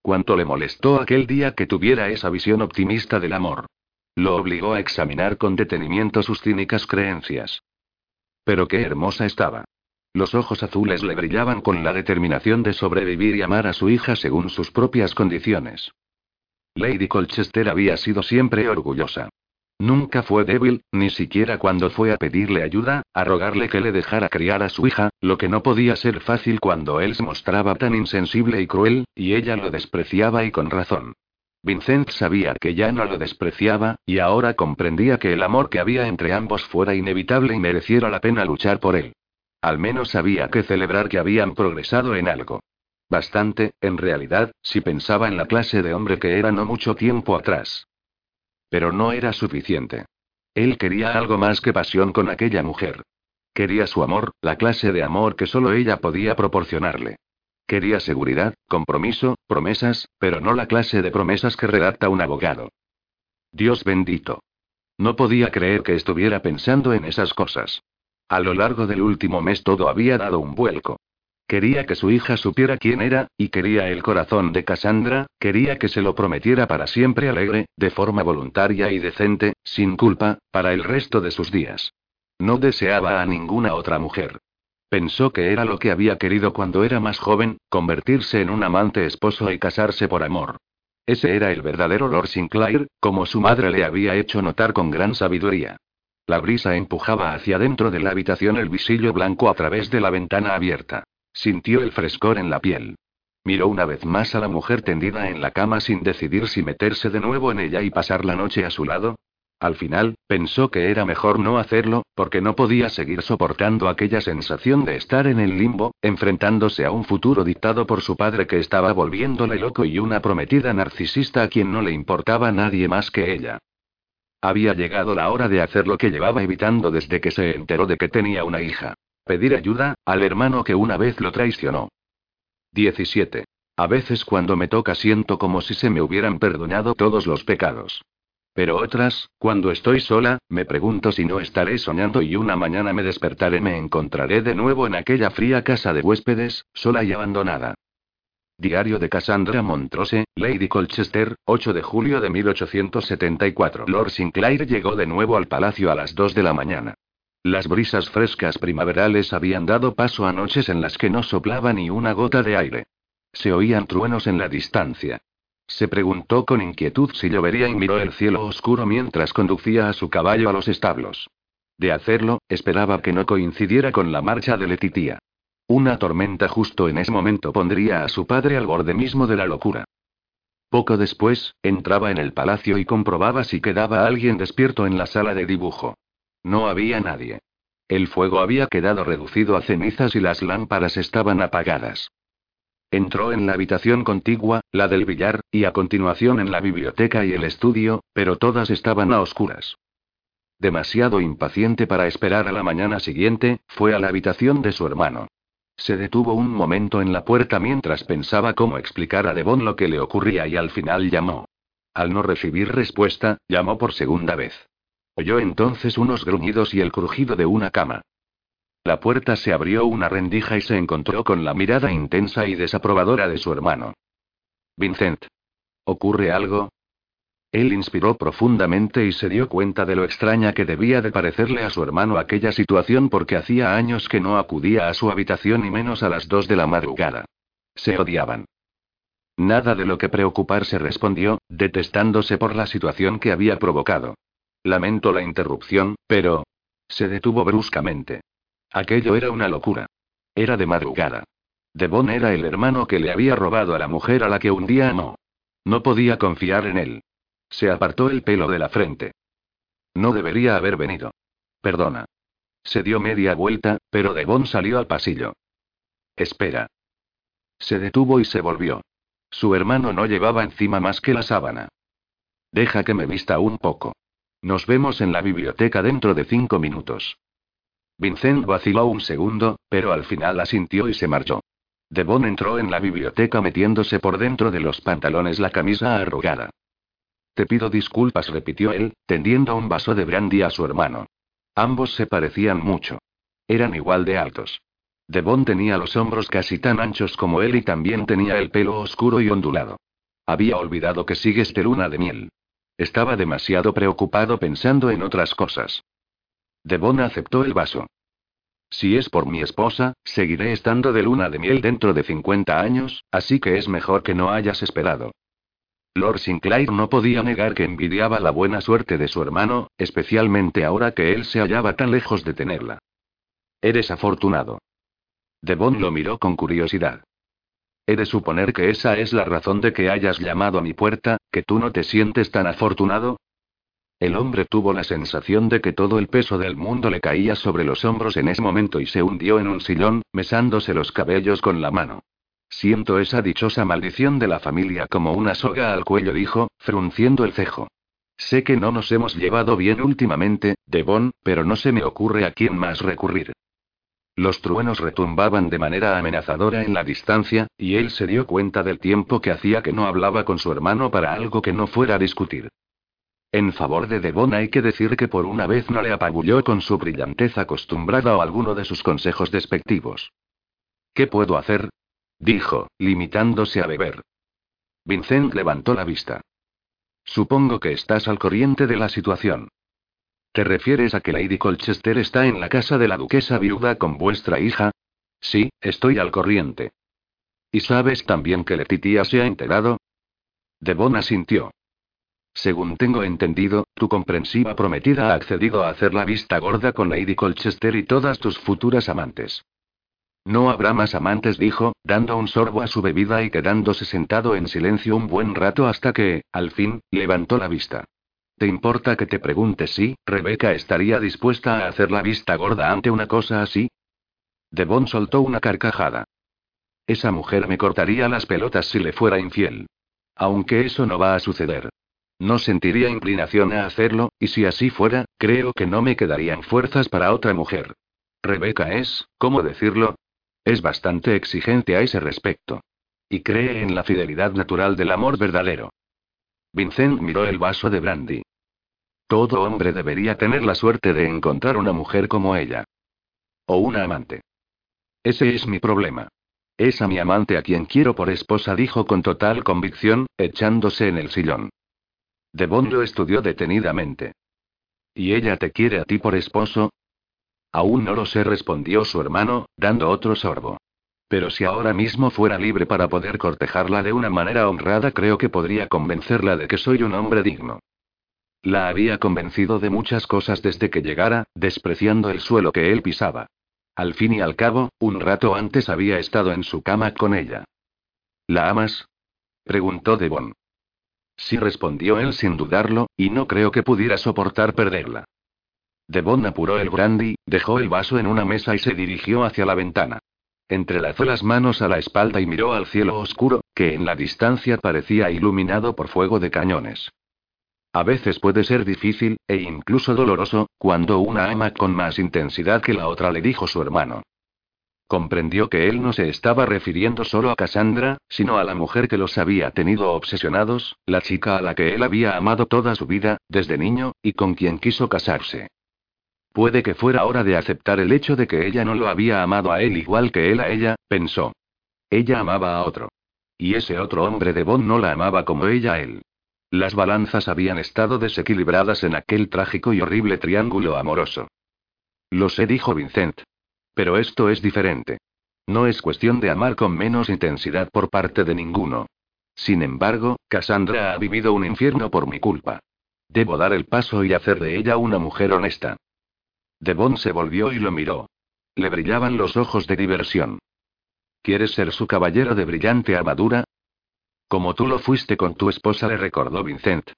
Cuánto le molestó aquel día que tuviera esa visión optimista del amor. Lo obligó a examinar con detenimiento sus cínicas creencias. Pero qué hermosa estaba. Los ojos azules le brillaban con la determinación de sobrevivir y amar a su hija según sus propias condiciones. Lady Colchester había sido siempre orgullosa. Nunca fue débil, ni siquiera cuando fue a pedirle ayuda, a rogarle que le dejara criar a su hija, lo que no podía ser fácil cuando él se mostraba tan insensible y cruel, y ella lo despreciaba y con razón. Vincent sabía que ya no lo despreciaba, y ahora comprendía que el amor que había entre ambos fuera inevitable y mereciera la pena luchar por él. Al menos sabía que celebrar que habían progresado en algo. Bastante, en realidad, si pensaba en la clase de hombre que era no mucho tiempo atrás. Pero no era suficiente. Él quería algo más que pasión con aquella mujer. Quería su amor, la clase de amor que solo ella podía proporcionarle. Quería seguridad, compromiso, promesas, pero no la clase de promesas que redacta un abogado. Dios bendito. No podía creer que estuviera pensando en esas cosas. A lo largo del último mes todo había dado un vuelco. Quería que su hija supiera quién era, y quería el corazón de Cassandra, quería que se lo prometiera para siempre alegre, de forma voluntaria y decente, sin culpa, para el resto de sus días. No deseaba a ninguna otra mujer. Pensó que era lo que había querido cuando era más joven, convertirse en un amante esposo y casarse por amor. Ese era el verdadero Lord Sinclair, como su madre le había hecho notar con gran sabiduría. La brisa empujaba hacia dentro de la habitación el visillo blanco a través de la ventana abierta. Sintió el frescor en la piel. Miró una vez más a la mujer tendida en la cama sin decidir si meterse de nuevo en ella y pasar la noche a su lado. Al final, pensó que era mejor no hacerlo, porque no podía seguir soportando aquella sensación de estar en el limbo, enfrentándose a un futuro dictado por su padre que estaba volviéndole loco y una prometida narcisista a quien no le importaba nadie más que ella. Había llegado la hora de hacer lo que llevaba evitando desde que se enteró de que tenía una hija. Pedir ayuda, al hermano que una vez lo traicionó. 17. A veces cuando me toca siento como si se me hubieran perdonado todos los pecados. Pero otras, cuando estoy sola, me pregunto si no estaré soñando y una mañana me despertaré me encontraré de nuevo en aquella fría casa de huéspedes, sola y abandonada. Diario de Cassandra Montrose, Lady Colchester, 8 de julio de 1874. Lord Sinclair llegó de nuevo al palacio a las 2 de la mañana. Las brisas frescas primaverales habían dado paso a noches en las que no soplaba ni una gota de aire. Se oían truenos en la distancia. Se preguntó con inquietud si llovería y miró el cielo oscuro mientras conducía a su caballo a los establos. De hacerlo, esperaba que no coincidiera con la marcha de Letitia. Una tormenta justo en ese momento pondría a su padre al borde mismo de la locura. Poco después, entraba en el palacio y comprobaba si quedaba alguien despierto en la sala de dibujo. No había nadie. El fuego había quedado reducido a cenizas y las lámparas estaban apagadas. Entró en la habitación contigua, la del billar, y a continuación en la biblioteca y el estudio, pero todas estaban a oscuras. Demasiado impaciente para esperar a la mañana siguiente, fue a la habitación de su hermano. Se detuvo un momento en la puerta mientras pensaba cómo explicar a Devon lo que le ocurría y al final llamó. Al no recibir respuesta, llamó por segunda vez. Oyó entonces unos gruñidos y el crujido de una cama. La puerta se abrió una rendija y se encontró con la mirada intensa y desaprobadora de su hermano. Vincent. ¿Ocurre algo? Él inspiró profundamente y se dio cuenta de lo extraña que debía de parecerle a su hermano aquella situación porque hacía años que no acudía a su habitación y menos a las dos de la madrugada. Se odiaban. Nada de lo que preocuparse respondió, detestándose por la situación que había provocado. Lamento la interrupción, pero... Se detuvo bruscamente. Aquello era una locura. Era de madrugada. Devon era el hermano que le había robado a la mujer a la que un día amó. No podía confiar en él. Se apartó el pelo de la frente. No debería haber venido. Perdona. Se dio media vuelta, pero Devon salió al pasillo. Espera. Se detuvo y se volvió. Su hermano no llevaba encima más que la sábana. Deja que me vista un poco. Nos vemos en la biblioteca dentro de cinco minutos. Vincent vaciló un segundo, pero al final asintió y se marchó. Devon entró en la biblioteca metiéndose por dentro de los pantalones la camisa arrugada. Te pido disculpas, repitió él, tendiendo un vaso de brandy a su hermano. Ambos se parecían mucho. Eran igual de altos. Devon tenía los hombros casi tan anchos como él y también tenía el pelo oscuro y ondulado. Había olvidado que sigues de luna de miel. Estaba demasiado preocupado pensando en otras cosas. Devon aceptó el vaso. Si es por mi esposa, seguiré estando de luna de miel dentro de 50 años, así que es mejor que no hayas esperado. Lord Sinclair no podía negar que envidiaba la buena suerte de su hermano, especialmente ahora que él se hallaba tan lejos de tenerla. Eres afortunado. Devon lo miró con curiosidad. He de suponer que esa es la razón de que hayas llamado a mi puerta, que tú no te sientes tan afortunado, el hombre tuvo la sensación de que todo el peso del mundo le caía sobre los hombros en ese momento y se hundió en un sillón, mesándose los cabellos con la mano. Siento esa dichosa maldición de la familia como una soga al cuello, dijo, frunciendo el cejo. Sé que no nos hemos llevado bien últimamente, Devon, pero no se me ocurre a quién más recurrir. Los truenos retumbaban de manera amenazadora en la distancia, y él se dio cuenta del tiempo que hacía que no hablaba con su hermano para algo que no fuera a discutir. En favor de Devon hay que decir que por una vez no le apabulló con su brillantez acostumbrada o alguno de sus consejos despectivos. ¿Qué puedo hacer? dijo, limitándose a beber. Vincent levantó la vista. Supongo que estás al corriente de la situación. ¿Te refieres a que Lady Colchester está en la casa de la duquesa viuda con vuestra hija? Sí, estoy al corriente. ¿Y sabes también que Letitia se ha enterado? Devon asintió. Según tengo entendido, tu comprensiva prometida ha accedido a hacer la vista gorda con Lady Colchester y todas tus futuras amantes. No habrá más amantes, dijo, dando un sorbo a su bebida y quedándose sentado en silencio un buen rato hasta que, al fin, levantó la vista. ¿Te importa que te pregunte si, Rebeca estaría dispuesta a hacer la vista gorda ante una cosa así? Devon soltó una carcajada. Esa mujer me cortaría las pelotas si le fuera infiel. Aunque eso no va a suceder. No sentiría inclinación a hacerlo, y si así fuera, creo que no me quedarían fuerzas para otra mujer. Rebeca es, ¿cómo decirlo? Es bastante exigente a ese respecto. Y cree en la fidelidad natural del amor verdadero. Vincent miró el vaso de brandy. Todo hombre debería tener la suerte de encontrar una mujer como ella. O una amante. Ese es mi problema. Es a mi amante a quien quiero por esposa, dijo con total convicción, echándose en el sillón. Devon lo estudió detenidamente. ¿Y ella te quiere a ti por esposo? Aún no lo sé, respondió su hermano, dando otro sorbo. Pero si ahora mismo fuera libre para poder cortejarla de una manera honrada, creo que podría convencerla de que soy un hombre digno. La había convencido de muchas cosas desde que llegara, despreciando el suelo que él pisaba. Al fin y al cabo, un rato antes había estado en su cama con ella. ¿La amas? preguntó Devon. Sí respondió él sin dudarlo, y no creo que pudiera soportar perderla. Devon apuró el brandy, dejó el vaso en una mesa y se dirigió hacia la ventana. Entrelazó las manos a la espalda y miró al cielo oscuro, que en la distancia parecía iluminado por fuego de cañones. A veces puede ser difícil, e incluso doloroso, cuando una ama con más intensidad que la otra, le dijo su hermano. Comprendió que él no se estaba refiriendo solo a Cassandra, sino a la mujer que los había tenido obsesionados, la chica a la que él había amado toda su vida, desde niño, y con quien quiso casarse. Puede que fuera hora de aceptar el hecho de que ella no lo había amado a él igual que él a ella, pensó. Ella amaba a otro. Y ese otro hombre de Bond no la amaba como ella a él. Las balanzas habían estado desequilibradas en aquel trágico y horrible triángulo amoroso. Lo sé, dijo Vincent. Pero esto es diferente. No es cuestión de amar con menos intensidad por parte de ninguno. Sin embargo, Cassandra ha vivido un infierno por mi culpa. Debo dar el paso y hacer de ella una mujer honesta. Devon se volvió y lo miró. Le brillaban los ojos de diversión. ¿Quieres ser su caballero de brillante armadura? Como tú lo fuiste con tu esposa, le recordó Vincent.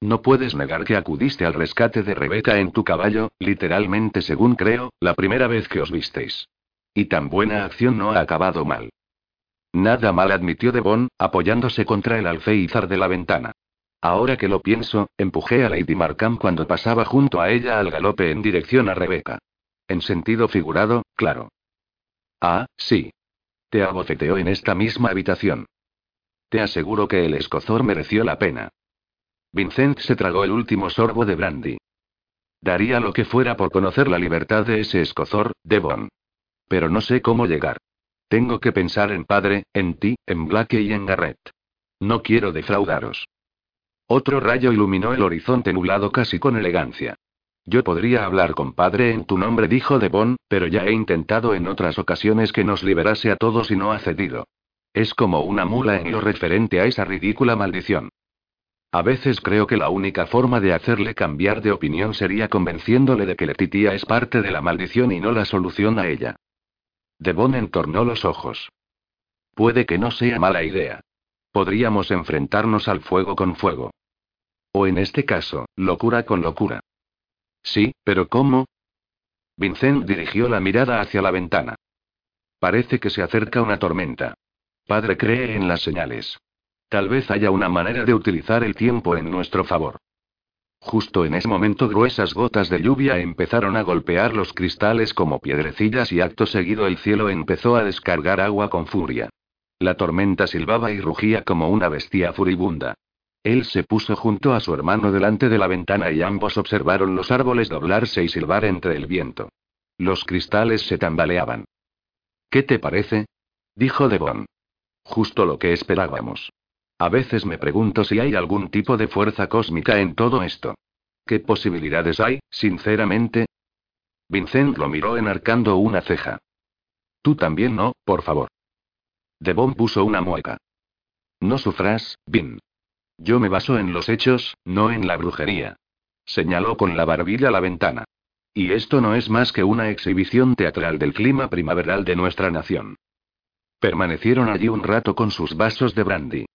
No puedes negar que acudiste al rescate de Rebeca en tu caballo, literalmente según creo, la primera vez que os visteis. Y tan buena acción no ha acabado mal. Nada mal admitió Devon, apoyándose contra el alféizar de la ventana. Ahora que lo pienso, empujé a Lady Markham cuando pasaba junto a ella al galope en dirección a Rebeca. En sentido figurado, claro. Ah, sí. Te abofeteó en esta misma habitación. Te aseguro que el escozor mereció la pena. Vincent se tragó el último sorbo de brandy. Daría lo que fuera por conocer la libertad de ese escozor, Devon. Pero no sé cómo llegar. Tengo que pensar en padre, en ti, en Blake y en Garrett. No quiero defraudaros. Otro rayo iluminó el horizonte nublado casi con elegancia. Yo podría hablar con padre en tu nombre, dijo Devon, pero ya he intentado en otras ocasiones que nos liberase a todos y no ha cedido. Es como una mula en lo referente a esa ridícula maldición. A veces creo que la única forma de hacerle cambiar de opinión sería convenciéndole de que Letitia es parte de la maldición y no la solución a ella. Devon entornó los ojos. Puede que no sea mala idea. Podríamos enfrentarnos al fuego con fuego. O en este caso, locura con locura. Sí, pero ¿cómo? Vincent dirigió la mirada hacia la ventana. Parece que se acerca una tormenta. Padre cree en las señales. Tal vez haya una manera de utilizar el tiempo en nuestro favor. Justo en ese momento gruesas gotas de lluvia empezaron a golpear los cristales como piedrecillas y acto seguido el cielo empezó a descargar agua con furia. La tormenta silbaba y rugía como una bestia furibunda. Él se puso junto a su hermano delante de la ventana y ambos observaron los árboles doblarse y silbar entre el viento. Los cristales se tambaleaban. ¿Qué te parece? dijo Devon. Justo lo que esperábamos. A veces me pregunto si hay algún tipo de fuerza cósmica en todo esto. ¿Qué posibilidades hay, sinceramente? Vincent lo miró enarcando una ceja. Tú también no, por favor. Devon puso una mueca. No sufras, Vin. Yo me baso en los hechos, no en la brujería. Señaló con la barbilla la ventana. Y esto no es más que una exhibición teatral del clima primaveral de nuestra nación. Permanecieron allí un rato con sus vasos de brandy.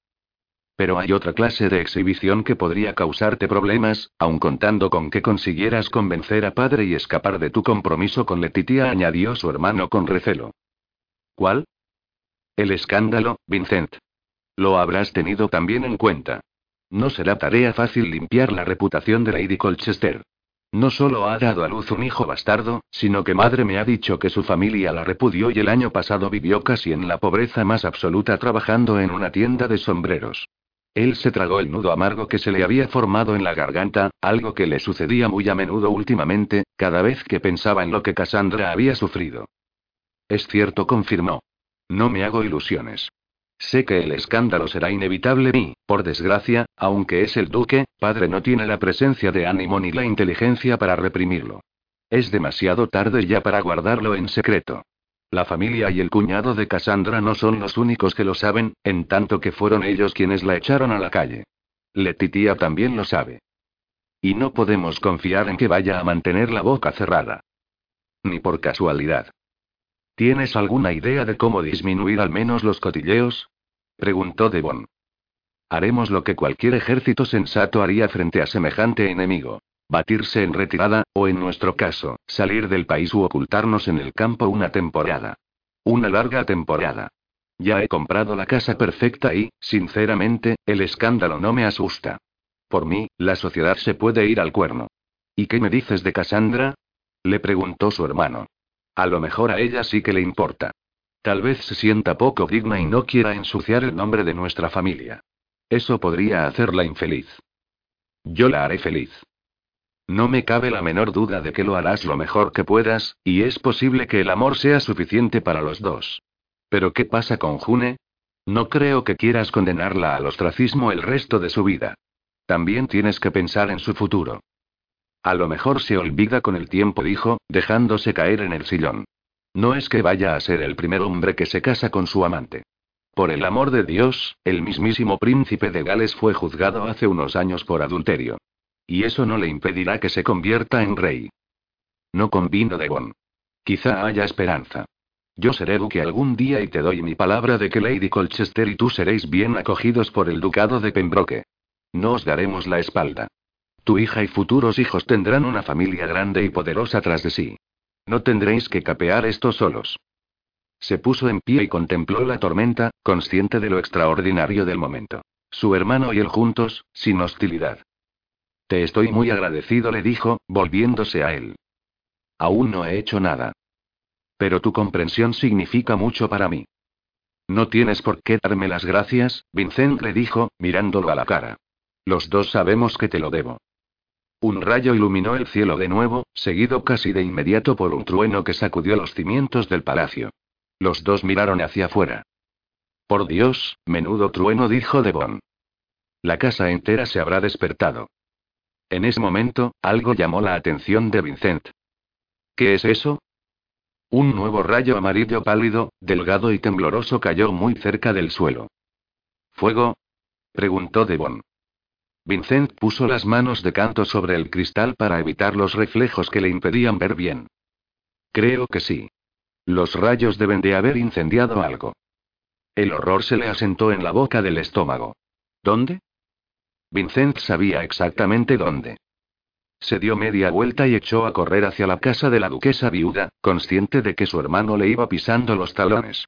Pero hay otra clase de exhibición que podría causarte problemas, aun contando con que consiguieras convencer a padre y escapar de tu compromiso con Letitia, añadió su hermano con recelo. ¿Cuál? El escándalo, Vincent. Lo habrás tenido también en cuenta. No será tarea fácil limpiar la reputación de Lady Colchester. No solo ha dado a luz un hijo bastardo, sino que madre me ha dicho que su familia la repudió y el año pasado vivió casi en la pobreza más absoluta trabajando en una tienda de sombreros. Él se tragó el nudo amargo que se le había formado en la garganta, algo que le sucedía muy a menudo últimamente, cada vez que pensaba en lo que Cassandra había sufrido. Es cierto, confirmó. No me hago ilusiones. Sé que el escándalo será inevitable y, por desgracia, aunque es el duque, padre no tiene la presencia de ánimo ni la inteligencia para reprimirlo. Es demasiado tarde ya para guardarlo en secreto. La familia y el cuñado de Cassandra no son los únicos que lo saben, en tanto que fueron ellos quienes la echaron a la calle. Letitia también lo sabe. Y no podemos confiar en que vaya a mantener la boca cerrada. Ni por casualidad. ¿Tienes alguna idea de cómo disminuir al menos los cotilleos? preguntó Devon. Haremos lo que cualquier ejército sensato haría frente a semejante enemigo. Batirse en retirada, o en nuestro caso, salir del país u ocultarnos en el campo una temporada. Una larga temporada. Ya he comprado la casa perfecta y, sinceramente, el escándalo no me asusta. Por mí, la sociedad se puede ir al cuerno. ¿Y qué me dices de Cassandra? Le preguntó su hermano. A lo mejor a ella sí que le importa. Tal vez se sienta poco digna y no quiera ensuciar el nombre de nuestra familia. Eso podría hacerla infeliz. Yo la haré feliz. No me cabe la menor duda de que lo harás lo mejor que puedas, y es posible que el amor sea suficiente para los dos. Pero ¿qué pasa con June? No creo que quieras condenarla al ostracismo el resto de su vida. También tienes que pensar en su futuro. A lo mejor se olvida con el tiempo, dijo, dejándose caer en el sillón. No es que vaya a ser el primer hombre que se casa con su amante. Por el amor de Dios, el mismísimo príncipe de Gales fue juzgado hace unos años por adulterio. Y eso no le impedirá que se convierta en rey. No convino de Bon. Quizá haya esperanza. Yo seré duque algún día y te doy mi palabra de que Lady Colchester y tú seréis bien acogidos por el ducado de Pembroke. No os daremos la espalda. Tu hija y futuros hijos tendrán una familia grande y poderosa tras de sí. No tendréis que capear esto solos. Se puso en pie y contempló la tormenta, consciente de lo extraordinario del momento. Su hermano y él juntos, sin hostilidad. Te estoy muy agradecido, le dijo, volviéndose a él. Aún no he hecho nada. Pero tu comprensión significa mucho para mí. No tienes por qué darme las gracias, Vincent le dijo, mirándolo a la cara. Los dos sabemos que te lo debo. Un rayo iluminó el cielo de nuevo, seguido casi de inmediato por un trueno que sacudió los cimientos del palacio. Los dos miraron hacia afuera. Por Dios, menudo trueno, dijo Devon. La casa entera se habrá despertado. En ese momento, algo llamó la atención de Vincent. ¿Qué es eso? Un nuevo rayo amarillo pálido, delgado y tembloroso cayó muy cerca del suelo. ¿Fuego? preguntó Devon. Vincent puso las manos de canto sobre el cristal para evitar los reflejos que le impedían ver bien. Creo que sí. Los rayos deben de haber incendiado algo. El horror se le asentó en la boca del estómago. ¿Dónde? Vincent sabía exactamente dónde. Se dio media vuelta y echó a correr hacia la casa de la duquesa viuda, consciente de que su hermano le iba pisando los talones.